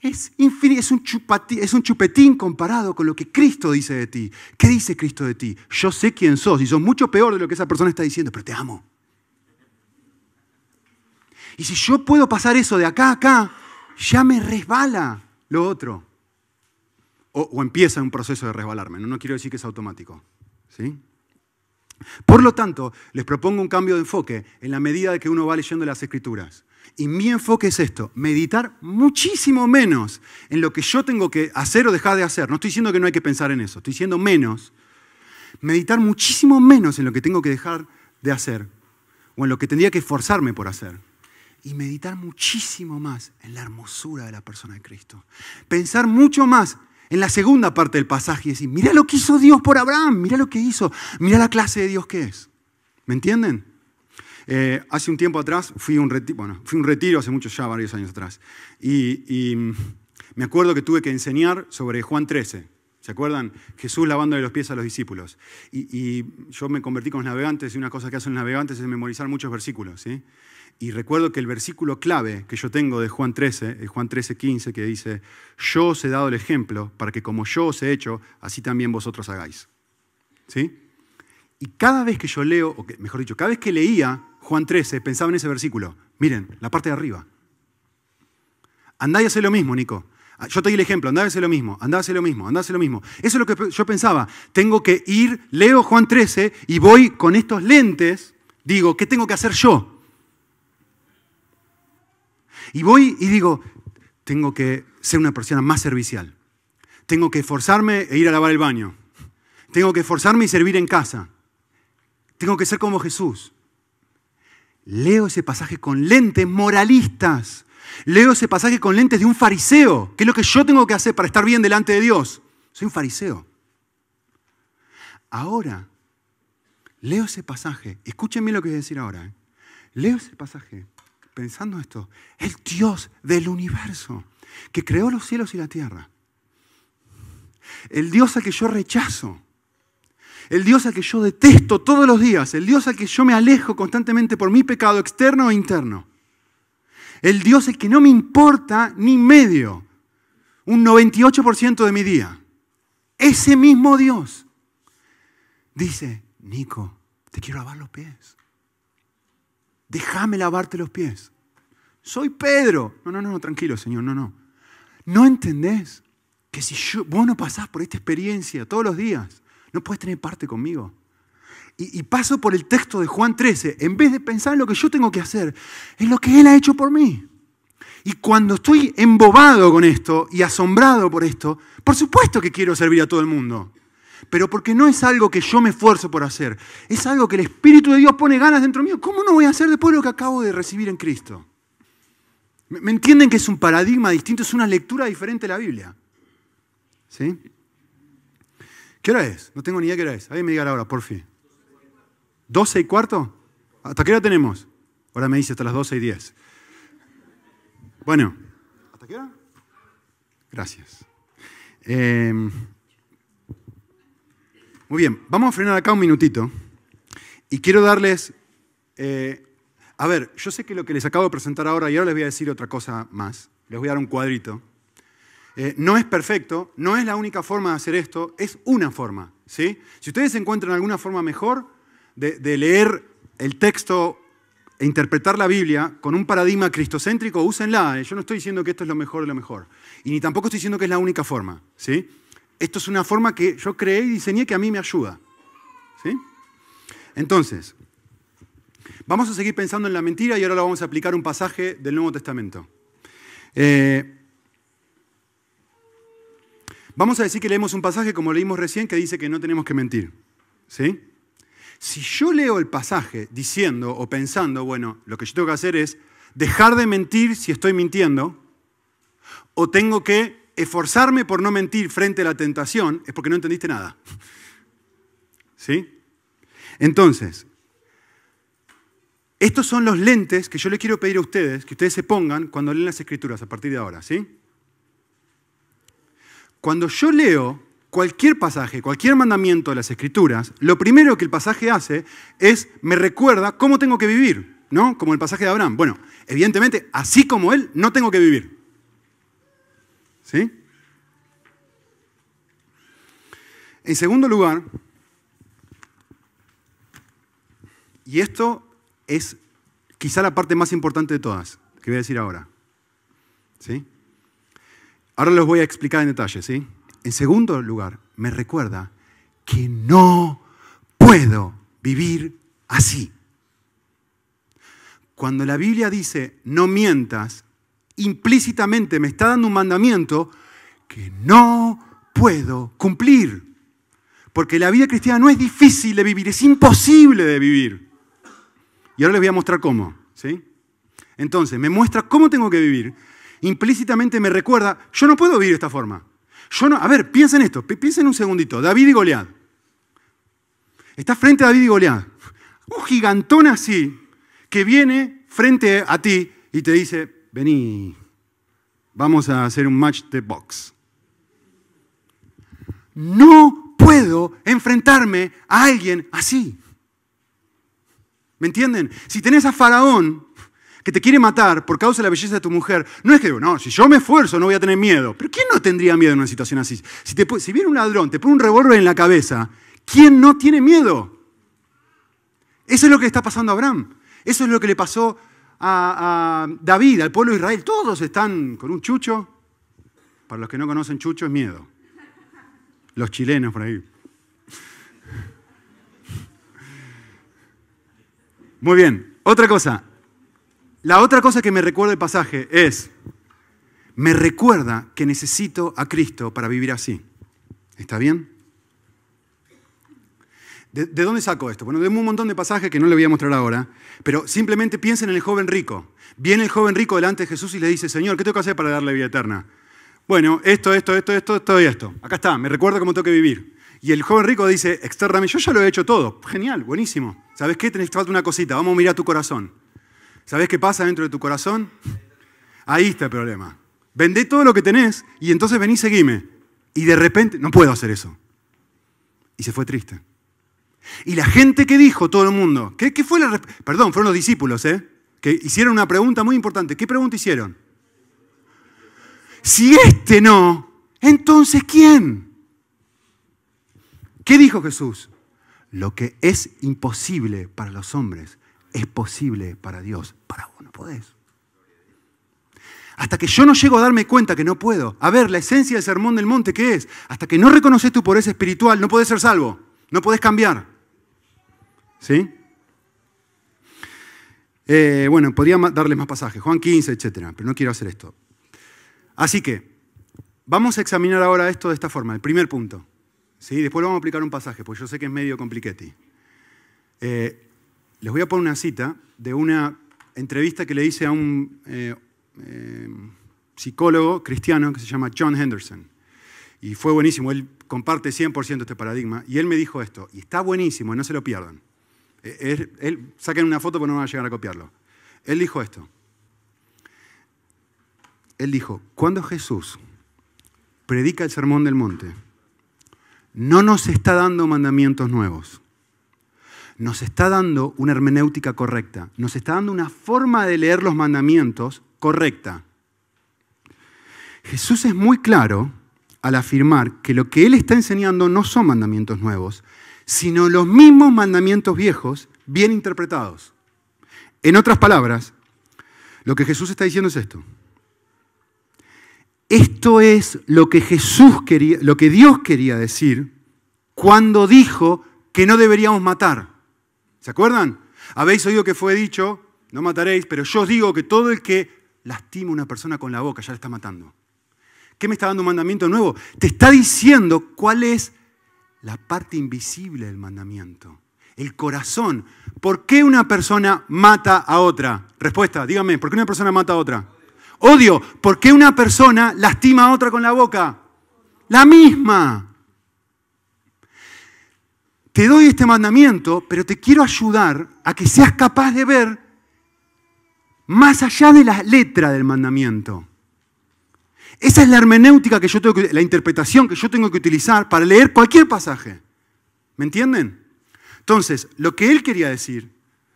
es, es, un es un chupetín comparado con lo que Cristo dice de ti. ¿Qué dice Cristo de ti? Yo sé quién sos y sos mucho peor de lo que esa persona está diciendo, pero te amo. Y si yo puedo pasar eso de acá a acá, ya me resbala lo otro. O, empieza un proceso de resbalarme. No, no quiero decir que es automático. ¿sí? Por lo tanto, les propongo un cambio de enfoque en la medida de que uno va leyendo las escrituras. Y mi enfoque es esto, meditar muchísimo menos en lo que yo tengo que hacer o dejar de hacer. No estoy diciendo que no hay que pensar en eso, estoy diciendo menos. Meditar muchísimo menos en lo que tengo que dejar de hacer o en lo que tendría que esforzarme por hacer. Y meditar muchísimo más en la hermosura de la persona de Cristo. Pensar mucho más en la segunda parte del pasaje y decir, mira lo que hizo Dios por Abraham, mira lo que hizo, mira la clase de Dios que es. ¿Me entienden? Eh, hace un tiempo atrás fui un retiro, bueno, fui un retiro hace muchos ya, varios años atrás, y, me acuerdo que tuve que enseñar sobre Juan 13. ¿Se acuerdan? Jesús lavándole los pies a los discípulos. Y, yo me convertí con los navegantes y una cosa que hacen los navegantes es memorizar muchos versículos. Y recuerdo que el versículo clave que yo tengo de Juan 13, es Juan 13, 15, que dice, yo os he dado el ejemplo para que como yo os he hecho, así también vosotros hagáis. ¿Sí? Y cada vez que yo leo, o mejor dicho, cada vez que leía Juan 13, pensaba en ese versículo. Miren, la parte de arriba. Andá y hace lo mismo, Nico. Ah, yo te di el ejemplo, andá y hace lo mismo, andá y hace lo mismo, andá y hace lo mismo. Eso es lo que yo pensaba. Tengo que ir, leo Juan 13 y voy con estos lentes, digo, ¿qué tengo que hacer yo? Y voy y digo, tengo que ser una persona más servicial. Tengo que esforzarme e ir a lavar el baño. Tengo que esforzarme y servir en casa. Tengo que ser como Jesús. Leo ese pasaje con lentes moralistas. Leo ese pasaje con lentes de un fariseo. ¿Qué es lo que yo tengo que hacer para estar bien delante de Dios? Soy un fariseo. Ahora, leo ese pasaje. Escúchenme lo que voy a decir ahora. ¿eh? Leo ese pasaje pensando esto. El Dios del universo que creó los cielos y la tierra. El Dios al que yo rechazo el Dios al que yo detesto todos los días, el Dios al que yo me alejo constantemente por mi pecado externo e interno, el Dios al que no me importa ni medio, un 98% de mi día. Ese mismo Dios dice, Nico, te quiero lavar los pies. Déjame lavarte los pies. Soy Pedro. No, no, no, tranquilo, Señor, no, no. ¿No entendés que si yo, vos no pasás por esta experiencia todos los días, no puedes tener parte conmigo. Y, paso por el texto de Juan 13, en vez de pensar en lo que yo tengo que hacer, en lo que Él ha hecho por mí. Y cuando estoy embobado con esto y asombrado por esto, por supuesto que quiero servir a todo el mundo. Pero porque no es algo que yo me esfuerzo por hacer, es algo que el Espíritu de Dios pone ganas dentro mío. ¿Cómo no voy a hacer después de lo que acabo de recibir en Cristo? ¿Me entienden que es un paradigma distinto, es una lectura diferente de la Biblia? ¿Sí? ¿Qué hora es? No tengo ni idea qué hora es. Alguien me diga la hora, por fin. ¿12 y cuarto? ¿Hasta qué hora tenemos? Ahora me dice hasta las 12 y 10. Bueno, ¿hasta qué hora? Gracias. Em, muy bien, vamos a frenar acá un minutito. Y quiero darles... Eh, a ver, yo sé que lo que les acabo de presentar ahora, y ahora les voy a decir otra cosa más. Les voy a dar un cuadrito. Eh, no es perfecto, no es la única forma de hacer esto, es una forma. ¿sí? Si ustedes encuentran alguna forma mejor de, leer el texto e interpretar la Biblia con un paradigma cristocéntrico, úsenla. ¿eh? Yo no estoy diciendo que esto es lo mejor de lo mejor. Y ni tampoco estoy diciendo que es la única forma. ¿sí? Esto es una forma que yo creé y diseñé que a mí me ayuda. ¿sí? Entonces, Vamos a seguir pensando en la mentira y ahora lo vamos a aplicar un pasaje del Nuevo Testamento. Eh, vamos a decir que leemos un pasaje como leímos recién que dice que no tenemos que mentir. ¿Sí? Si yo leo el pasaje diciendo o pensando, bueno, lo que yo tengo que hacer es dejar de mentir si estoy mintiendo, o tengo que esforzarme por no mentir frente a la tentación, es porque no entendiste nada. ¿Sí? Entonces, estos son los lentes que yo le quiero pedir a ustedes que ustedes se pongan cuando leen las escrituras a partir de ahora, ¿sí? Cuando yo leo cualquier pasaje, cualquier mandamiento de las escrituras, lo primero que el pasaje hace es me recuerda cómo tengo que vivir, ¿no? Como el pasaje de Abraham. Bueno, evidentemente, así como él, no tengo que vivir. En segundo lugar, y esto es quizá la parte más importante de todas, que voy a decir ahora. Ahora los voy a explicar en detalle, ¿sí? En segundo lugar, me recuerda que no puedo vivir así. Cuando la Biblia dice no mientas, implícitamente me está dando un mandamiento que no puedo cumplir. Porque la vida cristiana no es difícil de vivir, es imposible de vivir. Y ahora les voy a mostrar cómo. ¿sí? Entonces, me muestra cómo tengo que vivir. Implícitamente me recuerda, yo no puedo vivir de esta forma. Yo no, a ver, piensa en esto, piensa en un segundito. David y Goliat. Estás frente a David y Goliat. Un gigantón así, que viene frente a ti y te dice, vení, vamos a hacer un match de box. No puedo enfrentarme a alguien así. ¿Me entienden? Si tenés a Faraón que te quiere matar por causa de la belleza de tu mujer, no es que, no, si yo me esfuerzo no voy a tener miedo. Pero ¿quién no tendría miedo en una situación así? Si, viene un ladrón, te pone un revólver en la cabeza, ¿quién no tiene miedo? Eso es lo que le está pasando a Abraham. Eso es lo que le pasó a, a David, al pueblo de Israel. Todos están con un chucho. Para los que no conocen chucho es miedo. Los chilenos por ahí. Muy bien, otra cosa. La otra cosa que me recuerda el pasaje es, me recuerda que necesito a Cristo para vivir así. ¿Está bien? ¿De, dónde saco esto? Bueno, de un montón de pasajes que no le voy a mostrar ahora, pero simplemente piensen en el joven rico. Viene el joven rico delante de Jesús y le dice, Señor, ¿qué tengo que hacer para darle vida eterna? Bueno, esto, esto, esto, esto, esto y esto. Acá está, me recuerda cómo tengo que vivir. Y el joven rico dice externamente, yo ya lo he hecho todo. Genial, buenísimo. ¿Sabes qué? Tenés falta una cosita, vamos a mirar tu corazón. ¿Sabes qué pasa dentro de tu corazón? Ahí está el problema. Vendé todo lo que tenés y entonces vení seguime. Y de repente, no puedo hacer eso. Y se fue triste. Y la gente que dijo, todo el mundo, ¿qué, fue la... Perdón, fueron los discípulos, ¿eh? Que hicieron una pregunta muy importante. ¿Qué pregunta hicieron? Si este no, entonces ¿quién? ¿Qué dijo Jesús? Lo que es imposible para los hombres es posible para Dios. Para vos no podés. Hasta que yo no llego a darme cuenta que no puedo. A ver, la esencia del sermón del monte, ¿qué es? Hasta que no reconoces tu pobreza espiritual, no podés ser salvo. No podés cambiar. ¿Sí? Eh, bueno, podría darle más pasajes, Juan 15, etcétera, pero no quiero hacer esto. Así que, vamos a examinar ahora esto de esta forma. El primer punto. ¿sí? Después vamos a aplicar un pasaje, pues yo sé que es medio compliquete. Eh, les voy a poner una cita de una entrevista que le hice a un eh, psicólogo cristiano que se llama John Henderson. Y fue buenísimo, él comparte 100% este paradigma. Y él me dijo esto, y está buenísimo, no se lo pierdan. Él, saquen una foto porque no van a llegar a copiarlo. Él dijo esto. Él dijo, cuando Jesús predica el sermón del monte, no nos está dando mandamientos nuevos. Nos está dando una hermenéutica correcta. Nos está dando una forma de leer los mandamientos correcta. Jesús es muy claro al afirmar que lo que Él está enseñando no son mandamientos nuevos, sino los mismos mandamientos viejos bien interpretados. En otras palabras, lo que Jesús está diciendo es esto. Esto es lo que Jesús quería, lo que Dios quería decir cuando dijo que no deberíamos matar. ¿Se acuerdan? Habéis oído que fue dicho, no mataréis, pero yo os digo que todo el que lastima a una persona con la boca ya la está matando. ¿Qué me está dando un mandamiento nuevo? Te está diciendo cuál es la parte invisible del mandamiento. El corazón. ¿Por qué una persona mata a otra? Respuesta, dígame, ¿por qué una persona mata a otra? Odio. ¿Por qué una persona lastima a otra con la boca? La misma. Te doy este mandamiento, pero te quiero ayudar a que seas capaz de ver más allá de la letra del mandamiento. Esa es la hermenéutica que yo tengo que, la interpretación que yo tengo que utilizar para leer cualquier pasaje. ¿Me entienden? Entonces, lo que él quería decir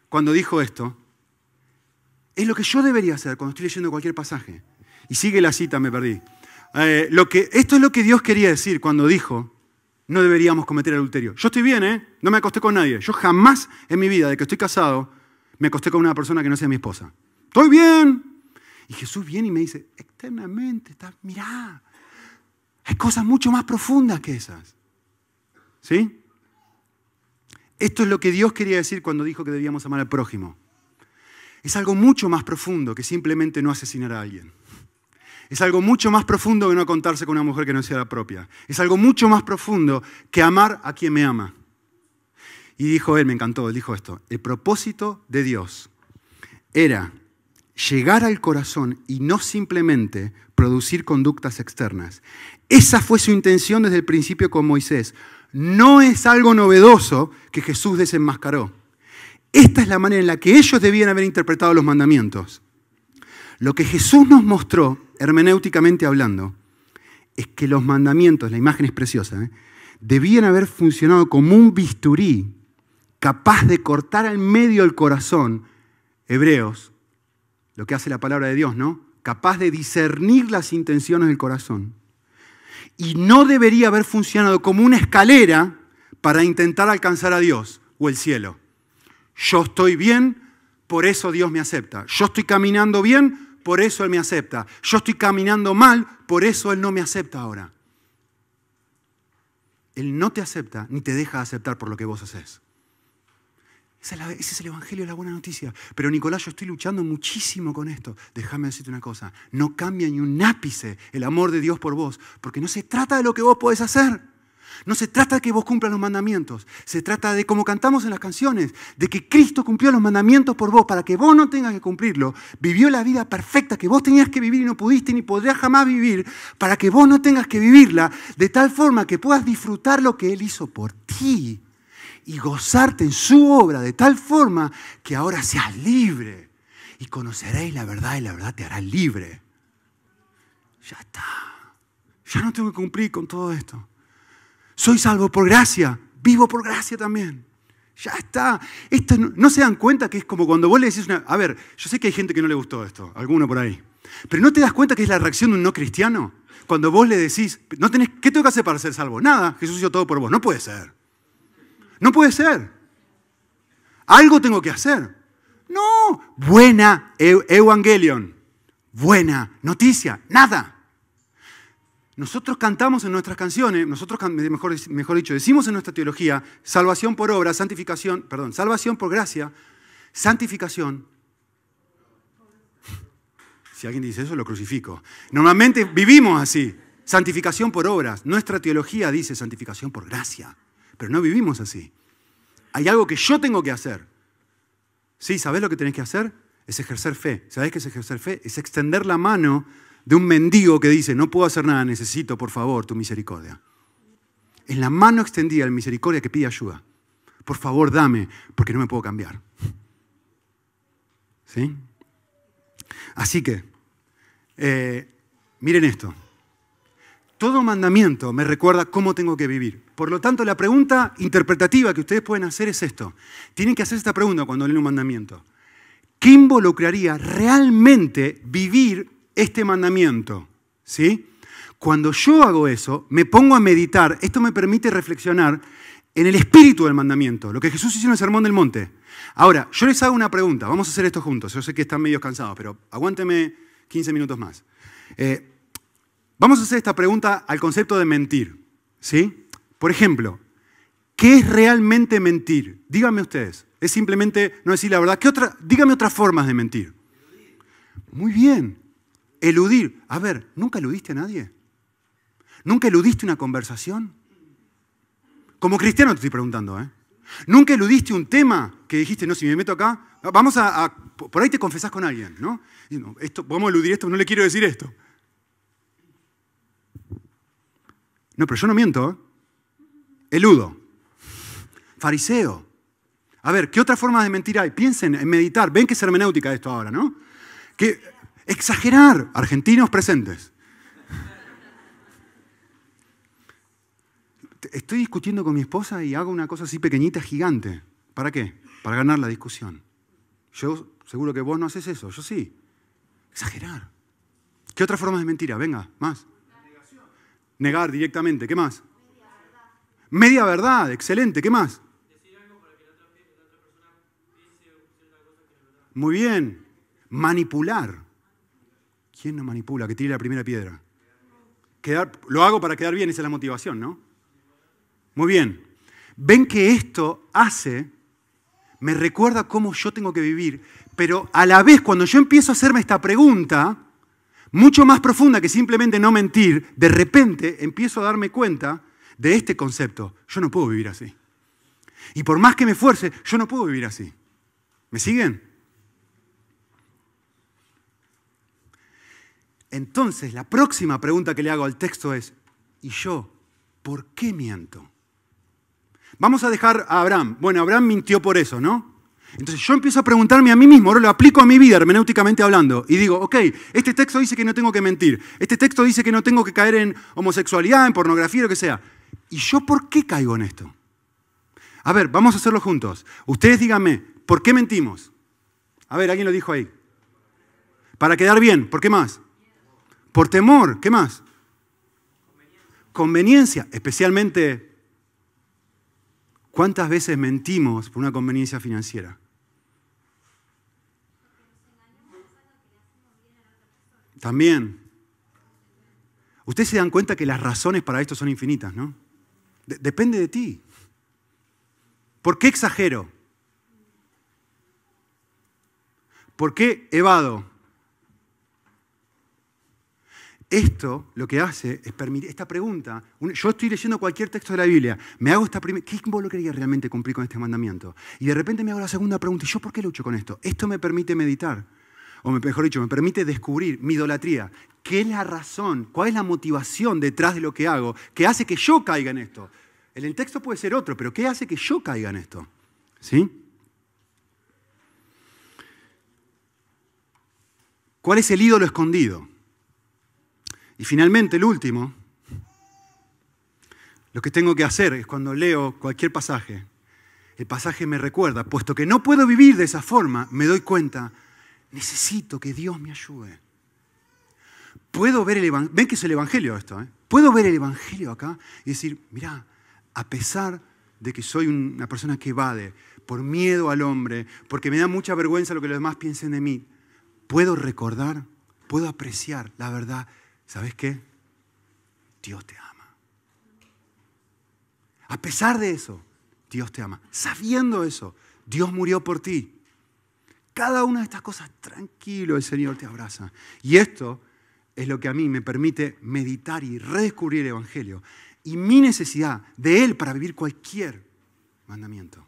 cuando dijo esto es lo que yo debería hacer cuando estoy leyendo cualquier pasaje. Y sigue la cita, me perdí. Eh, lo que, esto es lo que Dios quería decir cuando dijo, no deberíamos cometer adulterio. Yo estoy bien, ¿eh? No me acosté con nadie. Yo jamás en mi vida, de que estoy casado, me acosté con una persona que no sea mi esposa. Estoy bien. Y Jesús viene y me dice, externamente, está, mirá, hay cosas mucho más profundas que esas. ¿Sí? Esto es lo que Dios quería decir cuando dijo que debíamos amar al prójimo. Es algo mucho más profundo que simplemente no asesinar a alguien. Es algo mucho más profundo que no contarse con una mujer que no sea la propia. Es algo mucho más profundo que amar a quien me ama. Y dijo él, me encantó, él dijo esto, el propósito de Dios era llegar al corazón y no simplemente producir conductas externas. Esa fue su intención desde el principio con Moisés. No es algo novedoso que Jesús desenmascaró. Esta es la manera en la que ellos debían haber interpretado los mandamientos. Lo que Jesús nos mostró, hermenéuticamente hablando, es que los mandamientos, la imagen es preciosa, ¿eh? debían haber funcionado como un bisturí capaz de cortar al medio el corazón, hebreos, lo que hace la palabra de Dios, ¿no? Capaz de discernir las intenciones del corazón. Y no debería haber funcionado como una escalera para intentar alcanzar a Dios o el cielo. Yo estoy bien, por eso Dios me acepta. Yo estoy caminando bien, por eso Él me acepta. Yo estoy caminando mal, por eso Él no me acepta ahora. Él no te acepta ni te deja aceptar por lo que vos haces. Ese es el Evangelio de la buena noticia. Pero Nicolás, yo estoy luchando muchísimo con esto. Déjame decirte una cosa. No cambia ni un ápice el amor de Dios por vos. Porque no se trata de lo que vos podés hacer. No se trata de que vos cumplas los mandamientos, se trata de, como cantamos en las canciones, de que Cristo cumplió los mandamientos por vos para que vos no tengas que cumplirlo. Vivió la vida perfecta que vos tenías que vivir y no pudiste ni podrías jamás vivir, para que vos no tengas que vivirla de tal forma que puedas disfrutar lo que Él hizo por ti y gozarte en su obra de tal forma que ahora seas libre y conoceréis la verdad y la verdad te hará libre. Ya está. Ya no tengo que cumplir con todo esto. Soy salvo por gracia, vivo por gracia también. Ya está. Esto no, se dan cuenta que es como cuando vos le decís una... A ver, yo sé que hay gente que no le gustó esto, alguno por ahí. Pero ¿no te das cuenta que es la reacción de un no cristiano? Cuando vos le decís, no tenés, ¿qué tengo que hacer para ser salvo? Nada, Jesús hizo todo por vos. No puede ser. No puede ser. Algo tengo que hacer. No, buena evangelion. Buena noticia. Nada. Nosotros cantamos en nuestras canciones, nosotros, mejor, mejor dicho, decimos en nuestra teología, salvación por obra, santificación, perdón, salvación por gracia, santificación. Si alguien dice eso, lo crucifico. Normalmente vivimos así, santificación por obras. Nuestra teología dice santificación por gracia, pero no vivimos así. Hay algo que yo tengo que hacer. Sí, ¿sabés lo que tenés que hacer? Es ejercer fe. ¿Sabés qué es ejercer fe? Es extender la mano de un mendigo que dice, no puedo hacer nada, necesito por favor tu misericordia. Es la mano extendida de misericordia que pide ayuda. Por favor, dame, porque no me puedo cambiar. ¿Sí? Así que, eh, miren esto. Todo mandamiento me recuerda cómo tengo que vivir. Por lo tanto, la pregunta interpretativa que ustedes pueden hacer es esto. Tienen que hacer esta pregunta cuando leen un mandamiento. ¿Qué involucraría realmente vivir este mandamiento. ¿sí? Cuando yo hago eso, me pongo a meditar, esto me permite reflexionar en el espíritu del mandamiento, lo que Jesús hizo en el Sermón del Monte. Ahora, yo les hago una pregunta, vamos a hacer esto juntos, yo sé que están medio cansados, pero aguánteme 15 minutos más. Eh, vamos a hacer esta pregunta al concepto de mentir. ¿sí? Por ejemplo, ¿qué es realmente mentir? Díganme ustedes. Es simplemente no decir la verdad. ¿Qué otra? Dígame otras formas de mentir. Muy bien. Eludir. A ver, ¿nunca eludiste a nadie? ¿Nunca eludiste una conversación? Como cristiano te estoy preguntando, ¿eh? ¿Nunca eludiste un tema que dijiste, no, si me meto acá, vamos a, por ahí te confesás con alguien, ¿no? esto, podemos eludir esto, no le quiero decir esto. No, pero yo no miento, ¿eh? Eludo. Fariseo. A ver, ¿qué otra forma de mentir hay? Piensen en meditar. Ven que es hermenéutica esto ahora, ¿no? Que exagerar. Argentinos presentes. Estoy discutiendo con mi esposa y hago una cosa así pequeñita, gigante. ¿Para qué? Para ganar la discusión. Yo seguro que vos no haces eso, yo sí. Exagerar. ¿Qué otra forma de mentira? Venga, más. Negar directamente, ¿qué más? Media verdad, excelente, ¿qué más? Muy bien. Manipular. ¿Quién no manipula? Que tire la primera piedra. Quedar, lo hago para quedar bien, esa es la motivación, ¿no? Muy bien. Ven que esto hace, me recuerda cómo yo tengo que vivir, pero a la vez cuando yo empiezo a hacerme esta pregunta, mucho más profunda que simplemente no mentir, de repente empiezo a darme cuenta de este concepto. Yo no puedo vivir así. Y por más que me esfuerce, yo no puedo vivir así. ¿Me siguen? Entonces, la próxima pregunta que le hago al texto es, ¿y yo por qué miento? Vamos a dejar a Abraham. Bueno, Abraham mintió por eso, ¿no? Entonces yo empiezo a preguntarme a mí mismo, ahora lo aplico a mi vida hermenéuticamente hablando, y digo, ok, este texto dice que no tengo que mentir, este texto dice que no tengo que caer en homosexualidad, en pornografía, lo que sea. ¿Y yo por qué caigo en esto? A ver, vamos a hacerlo juntos. Ustedes díganme, ¿por qué mentimos? A ver, alguien lo dijo ahí. Para quedar bien, ¿por qué más? Por temor, ¿qué más? Conveniencia, especialmente ¿Cuántas veces mentimos por una conveniencia financiera? También. Ustedes se dan cuenta que las razones para esto son infinitas, ¿no? depende de ti. ¿Por qué exagero? ¿Por qué evado? Esto lo que hace es permitir, esta pregunta, yo estoy leyendo cualquier texto de la Biblia, me hago esta primera, ¿qué involucraría realmente cumplir con este mandamiento? Y de repente me hago la segunda pregunta, ¿y yo por qué lucho con esto? Esto me permite meditar, o mejor dicho, me permite descubrir mi idolatría. ¿Qué es la razón? ¿Cuál es la motivación detrás de lo que hago que hace que yo caiga en esto? El texto puede ser otro, pero ¿qué hace que yo caiga en esto? ¿Sí? ¿Cuál es el ídolo escondido? Y finalmente, el último, lo que tengo que hacer es cuando leo cualquier pasaje, el pasaje me recuerda, puesto que no puedo vivir de esa forma, me doy cuenta, necesito que Dios me ayude. Puedo ver el Evangelio, ven que es el Evangelio esto, ¿eh? puedo ver el Evangelio acá y decir, mira, a pesar de que soy una persona que evade por miedo al hombre, porque me da mucha vergüenza lo que los demás piensen de mí, puedo recordar, puedo apreciar la verdad ¿sabes qué? Dios te ama. A pesar de eso, Dios te ama. Sabiendo eso, Dios murió por ti. Cada una de estas cosas, tranquilo, el Señor te abraza. Y esto es lo que a mí me permite meditar y redescubrir el Evangelio y mi necesidad de Él para vivir cualquier mandamiento.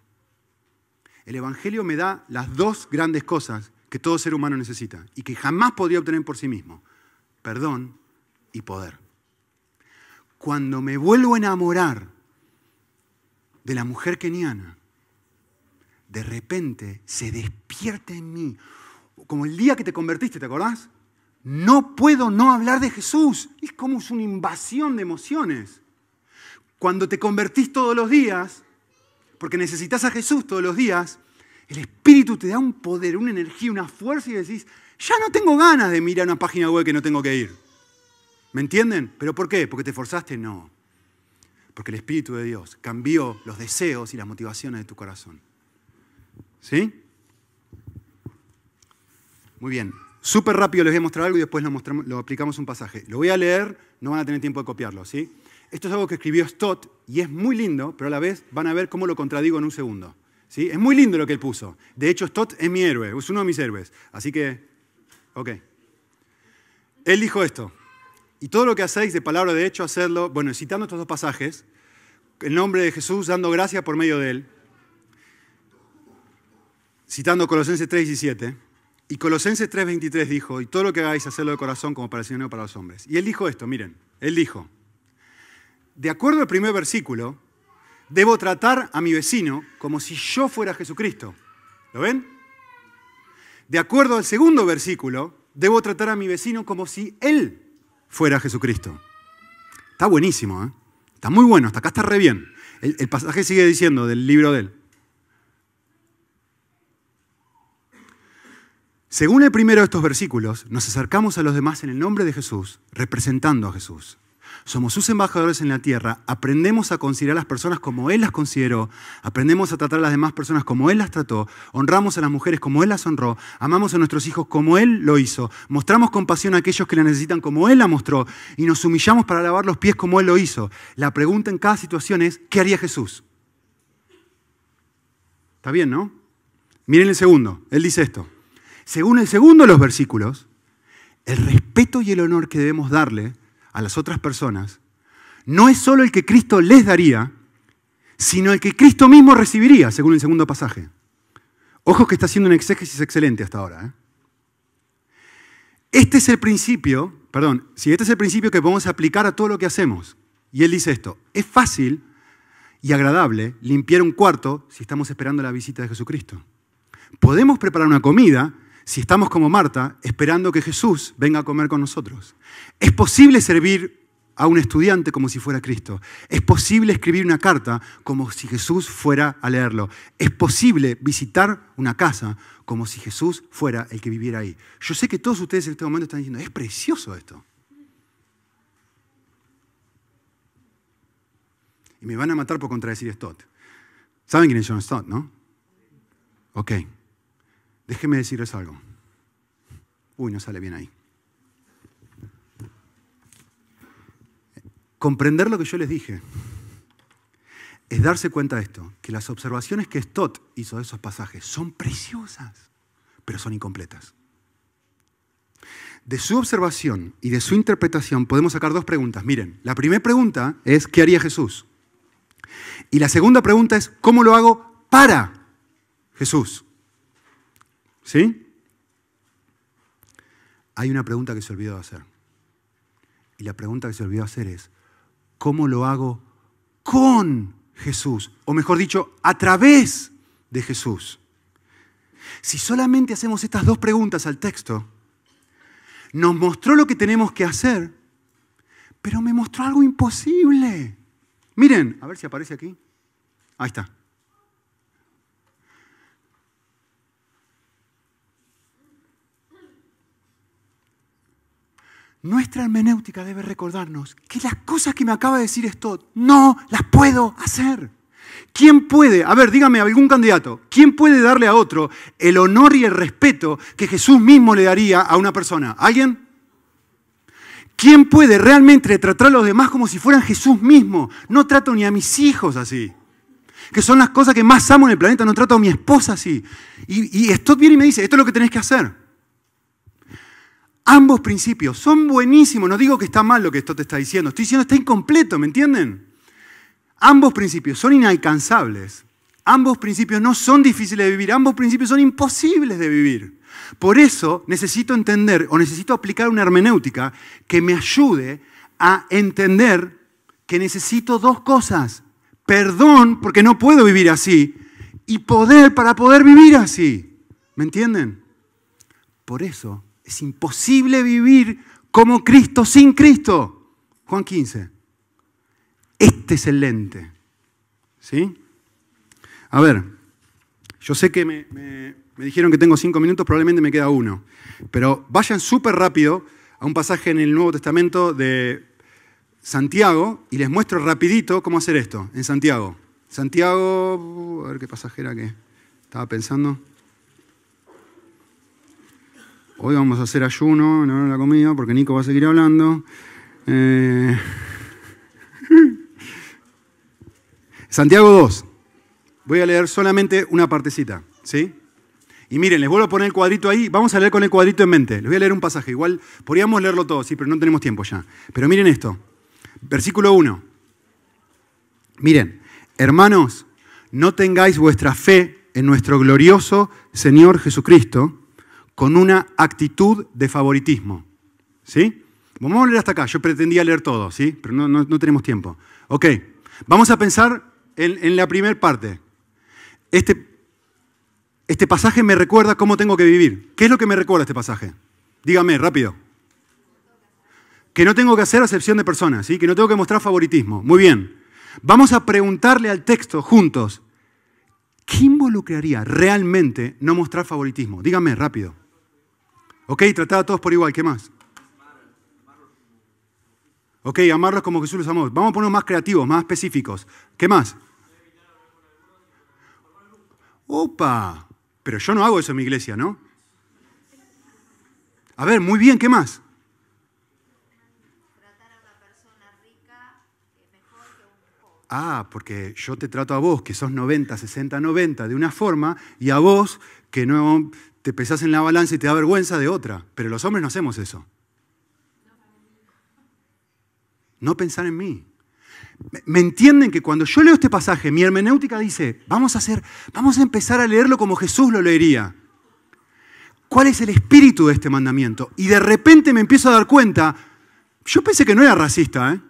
El Evangelio me da las dos grandes cosas que todo ser humano necesita y que jamás podría obtener por sí mismo. Perdón y poder. Cuando me vuelvo a enamorar de la mujer keniana, de repente se despierta en mí, como el día que te convertiste, ¿te acordás? No puedo no hablar de Jesús. Es como una invasión de emociones. Cuando te convertís todos los días, porque necesitas a Jesús todos los días, el Espíritu te da un poder, una energía, una fuerza y decís, ya no tengo ganas de mirar una página web que no tengo que ir. ¿Me entienden? ¿Pero por qué? ¿Porque te forzaste? No. Porque el Espíritu de Dios cambió los deseos y las motivaciones de tu corazón. ¿Sí? Muy bien. Súper rápido les voy a mostrar algo y después lo, mostramos, aplicamos un pasaje. Lo voy a leer, no van a tener tiempo de copiarlo, ¿sí? Esto es algo que escribió Stott y es muy lindo, pero a la vez van a ver cómo lo contradigo en un segundo. ¿Sí? Es muy lindo lo que él puso. De hecho, Stott es mi héroe, es uno de mis héroes. Así que, ok. Él dijo esto. Y todo lo que hacéis de palabra de hecho, hacerlo, bueno, citando estos dos pasajes, el nombre de Jesús, dando gracia por medio de él, citando Colosenses 3, 17. Y Colosenses 3:23 dijo, y todo lo que hagáis, hacerlo de corazón como para el Señor y para los hombres. Y él dijo esto, miren, él dijo, de acuerdo al primer versículo, debo tratar a mi vecino como si yo fuera Jesucristo. ¿Lo ven? De acuerdo al segundo versículo, debo tratar a mi vecino como si él fuera Jesucristo. Está buenísimo, ¿eh? Está muy bueno, hasta acá está re bien. El, el pasaje sigue diciendo del libro de él. Según el primero de estos versículos, nos acercamos a los demás en el nombre de Jesús, representando a Jesús. Somos sus embajadores en la tierra, aprendemos a considerar a las personas como Él las consideró, aprendemos a tratar a las demás personas como Él las trató, honramos a las mujeres como Él las honró, amamos a nuestros hijos como Él lo hizo, mostramos compasión a aquellos que la necesitan como Él la mostró y nos humillamos para lavar los pies como Él lo hizo. La pregunta en cada situación es, ¿qué haría Jesús? ¿Está bien, no? Miren el segundo, Él dice esto. Según el segundo de los versículos, el respeto y el honor que debemos darle a las otras personas no es solo el que Cristo les daría, sino el que Cristo mismo recibiría, según el segundo pasaje. Ojo que está haciendo un exégesis excelente hasta ahora. ¿eh? Este es el principio, perdón, si este es el principio que podemos aplicar a todo lo que hacemos. Y él dice esto, es fácil y agradable limpiar un cuarto si estamos esperando la visita de Jesucristo. Podemos preparar una comida si estamos como Marta, esperando que Jesús venga a comer con nosotros. Es posible servir a un estudiante como si fuera Cristo. Es posible escribir una carta como si Jesús fuera a leerlo. Es posible visitar una casa como si Jesús fuera el que viviera ahí. Yo sé que todos ustedes en este momento están diciendo, es precioso esto. Y me van a matar por contradecir Stott. ¿Saben quién es John Stott, no? Ok. Déjenme decirles algo. Uy, no sale bien ahí. Comprender lo que yo les dije es darse cuenta de esto, que las observaciones que Stott hizo de esos pasajes son preciosas, pero son incompletas. De su observación y de su interpretación podemos sacar dos preguntas. Miren, la primera pregunta es, ¿qué haría Jesús? Y la segunda pregunta es, ¿cómo lo hago para Jesús? ¿Sí? Hay una pregunta que se olvidó de hacer. Y la pregunta que se olvidó hacer es, ¿cómo lo hago con Jesús? O mejor dicho, a través de Jesús. Si solamente hacemos estas dos preguntas al texto, nos mostró lo que tenemos que hacer, pero me mostró algo imposible. Miren, a ver si aparece aquí. Ahí está. Nuestra hermenéutica debe recordarnos que las cosas que me acaba de decir esto no las puedo hacer. ¿Quién puede, a ver, dígame algún candidato, quién puede darle a otro el honor y el respeto que Jesús mismo le daría a una persona? ¿Alguien? ¿Quién puede realmente tratar a los demás como si fueran Jesús mismo? No trato ni a mis hijos así. Que son las cosas que más amo en el planeta, no trato a mi esposa así. Y, y esto viene y me dice, esto es lo que tenés que hacer. Ambos principios son buenísimos. No digo que está mal lo que esto te está diciendo. Estoy diciendo que está incompleto, ¿me entienden? Ambos principios son inalcanzables. Ambos principios no son difíciles de vivir. Ambos principios son imposibles de vivir. Por eso necesito entender o necesito aplicar una hermenéutica que me ayude a entender que necesito dos cosas. Perdón porque no puedo vivir así y poder para poder vivir así. ¿Me entienden? Por eso es imposible vivir como Cristo sin Cristo. Juan 15. Este es el lente. ¿Sí? A ver, yo sé que me, me, me dijeron que tengo cinco minutos, probablemente me queda uno. Pero vayan súper rápido a un pasaje en el Nuevo Testamento de Santiago y les muestro rapidito cómo hacer esto en Santiago. Santiago, a ver qué pasaje era que estaba pensando. Hoy vamos a hacer ayuno en hora de la comida porque Nico va a seguir hablando. Eh... [laughs] Santiago 2. Voy a leer solamente una partecita, ¿sí? Y miren, les vuelvo a poner el cuadrito ahí. Vamos a leer con el cuadrito en mente. Les voy a leer un pasaje. Igual podríamos leerlo todo, sí, pero no tenemos tiempo ya. Pero miren esto. Versículo 1. Miren, hermanos, no tengáis vuestra fe en nuestro glorioso Señor Jesucristo con una actitud de favoritismo. ¿Sí? Vamos a leer hasta acá. Yo pretendía leer todo, ¿sí? Pero no, tenemos tiempo. Ok. Vamos a pensar en, en la primera parte. Este, este pasaje me recuerda cómo tengo que vivir. ¿Qué es lo que me recuerda este pasaje? Dígame, rápido. Que no tengo que hacer acepción de personas, ¿sí? que no tengo que mostrar favoritismo. Muy bien. Vamos a preguntarle al texto juntos, ¿qué involucraría realmente no mostrar favoritismo? Dígame, rápido. Ok, tratar a todos por igual, ¿qué más? Ok, amarlos como Jesús los amó. Vamos a ponernos más creativos, más específicos. ¿Qué más? Opa, pero yo no hago eso en mi iglesia, ¿no? A ver, muy bien, ¿qué más? Ah, porque yo te trato a vos, que sos 90, 60, 90, de una forma, y a vos, que no te pesás en la balanza y te da vergüenza de otra. Pero los hombres no hacemos eso. No pensar en mí. ¿Me entienden que cuando yo leo este pasaje, mi hermenéutica dice, vamos a hacer, vamos a empezar a leerlo como Jesús lo leería? ¿Cuál es el espíritu de este mandamiento? Y de repente me empiezo a dar cuenta, yo pensé que no era racista, ¿eh?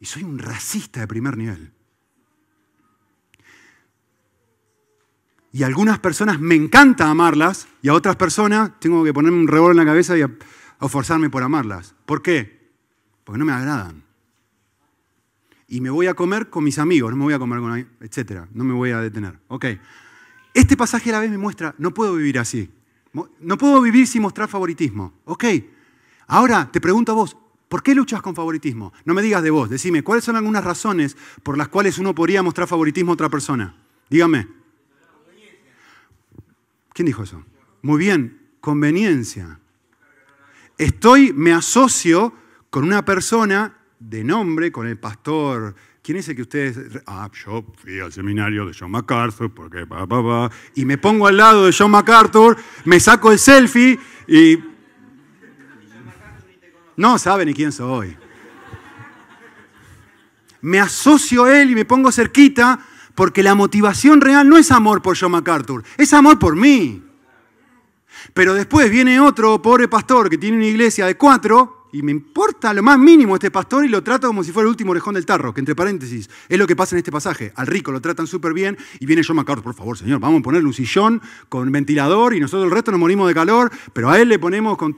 Y soy un racista de primer nivel. Y a algunas personas me encanta amarlas y a otras personas tengo que ponerme un revólver en la cabeza y a, forzarme por amarlas. ¿Por qué? porque no me agradan. Y me voy a comer con mis amigos, no me voy a comer con, etcétera, no me voy a detener. Ok. Este pasaje a la vez me muestra, no puedo vivir así. No puedo vivir sin mostrar favoritismo. Ok. Ahora te pregunto a vos, ¿por qué luchas con favoritismo? No me digas de vos, decime, ¿cuáles son algunas razones por las cuales uno podría mostrar favoritismo a otra persona? Dígame. ¿Quién dijo eso? Muy bien, conveniencia. Estoy, me asocio con una persona de nombre, con el pastor. ¿Quién es el que ustedes.? Ah, yo fui al seminario de John MacArthur, porque pa, pa, pa, y me pongo al lado de John MacArthur, me saco el selfie y. No sabe ni quién soy. Me asocio a él y me pongo cerquita porque la motivación real no es amor por John MacArthur, es amor por mí. Pero después viene otro pobre pastor que tiene una iglesia de cuatro y me importa lo más mínimo este pastor y lo trato como si fuera el último orejón del tarro, que entre paréntesis es lo que pasa en este pasaje. Al rico lo tratan súper bien y viene John MacArthur, por favor, señor, vamos a ponerle un sillón con ventilador y nosotros el resto nos morimos de calor, pero a él le ponemos con.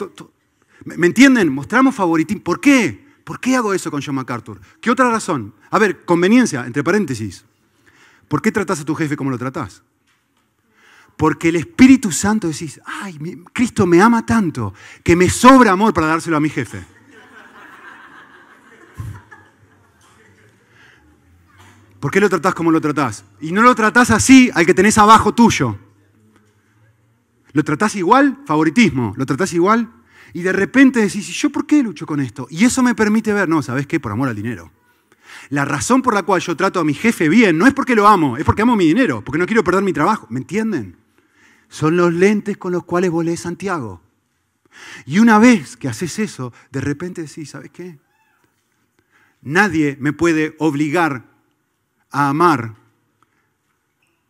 ¿Me entienden? Mostramos favoritismo. ¿Por qué? ¿Por qué hago eso con John MacArthur? ¿Qué otra razón? A ver, conveniencia, entre paréntesis. ¿Por qué tratas a tu jefe como lo tratás? Porque el Espíritu Santo decís, ay, Cristo me ama tanto que me sobra amor para dárselo a mi jefe. [laughs] ¿Por qué lo tratás como lo tratás? Y no lo tratás así al que tenés abajo tuyo. ¿Lo tratás igual? Favoritismo. ¿Lo tratás igual? Y de repente decís, ¿yo por qué lucho con esto? Y eso me permite ver, no, ¿sabes qué? Por amor al dinero. La razón por la cual yo trato a mi jefe bien no es porque lo amo, es porque amo mi dinero, porque no quiero perder mi trabajo. ¿Me entienden? Son los lentes con los cuales volé Santiago. Y una vez que haces eso, de repente decís, ¿sabes qué? Nadie me puede obligar a amar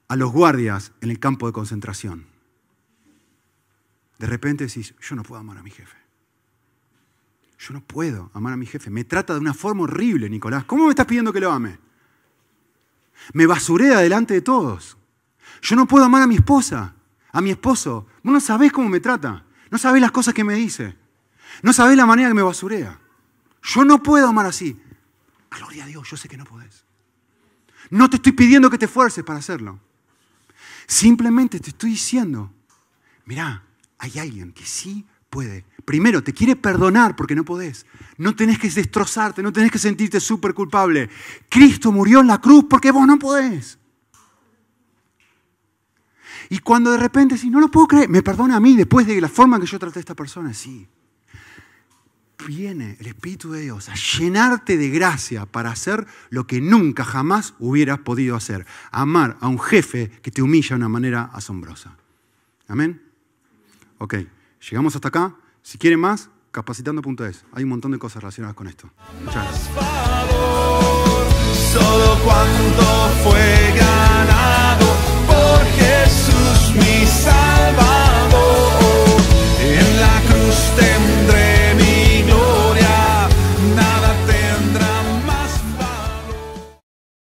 a los guardias en el campo de concentración. De repente decís, yo no puedo amar a mi jefe. Yo no puedo amar a mi jefe. Me trata de una forma horrible, Nicolás. ¿Cómo me estás pidiendo que lo ame? Me basurea delante de todos. Yo no puedo amar a mi esposa a mi esposo. Vos no sabés cómo me trata. No sabés las cosas que me dice. No sabés la manera que me basurea. Yo no puedo amar así. Gloria a Dios, yo sé que no podés. No te estoy pidiendo que te esfuerces para hacerlo. Simplemente te estoy diciendo, mirá, hay alguien que sí puede. Primero, te quiere perdonar porque no podés. No tenés que destrozarte, no tenés que sentirte súper culpable. Cristo murió en la cruz porque vos no podés. Y cuando de repente, si no lo puedo creer, me perdona a mí después de la forma que yo traté a esta persona, sí. viene el Espíritu de Dios a llenarte de gracia para hacer lo que nunca jamás hubieras podido hacer. Amar a un jefe que te humilla de una manera asombrosa. Amén. Ok, Llegamos hasta acá. Si quieren más, capacitando.es. Hay un montón de cosas relacionadas con esto. Muchas gracias. Solo cuando fue ganado por Jesús mi Salvador, en la cruz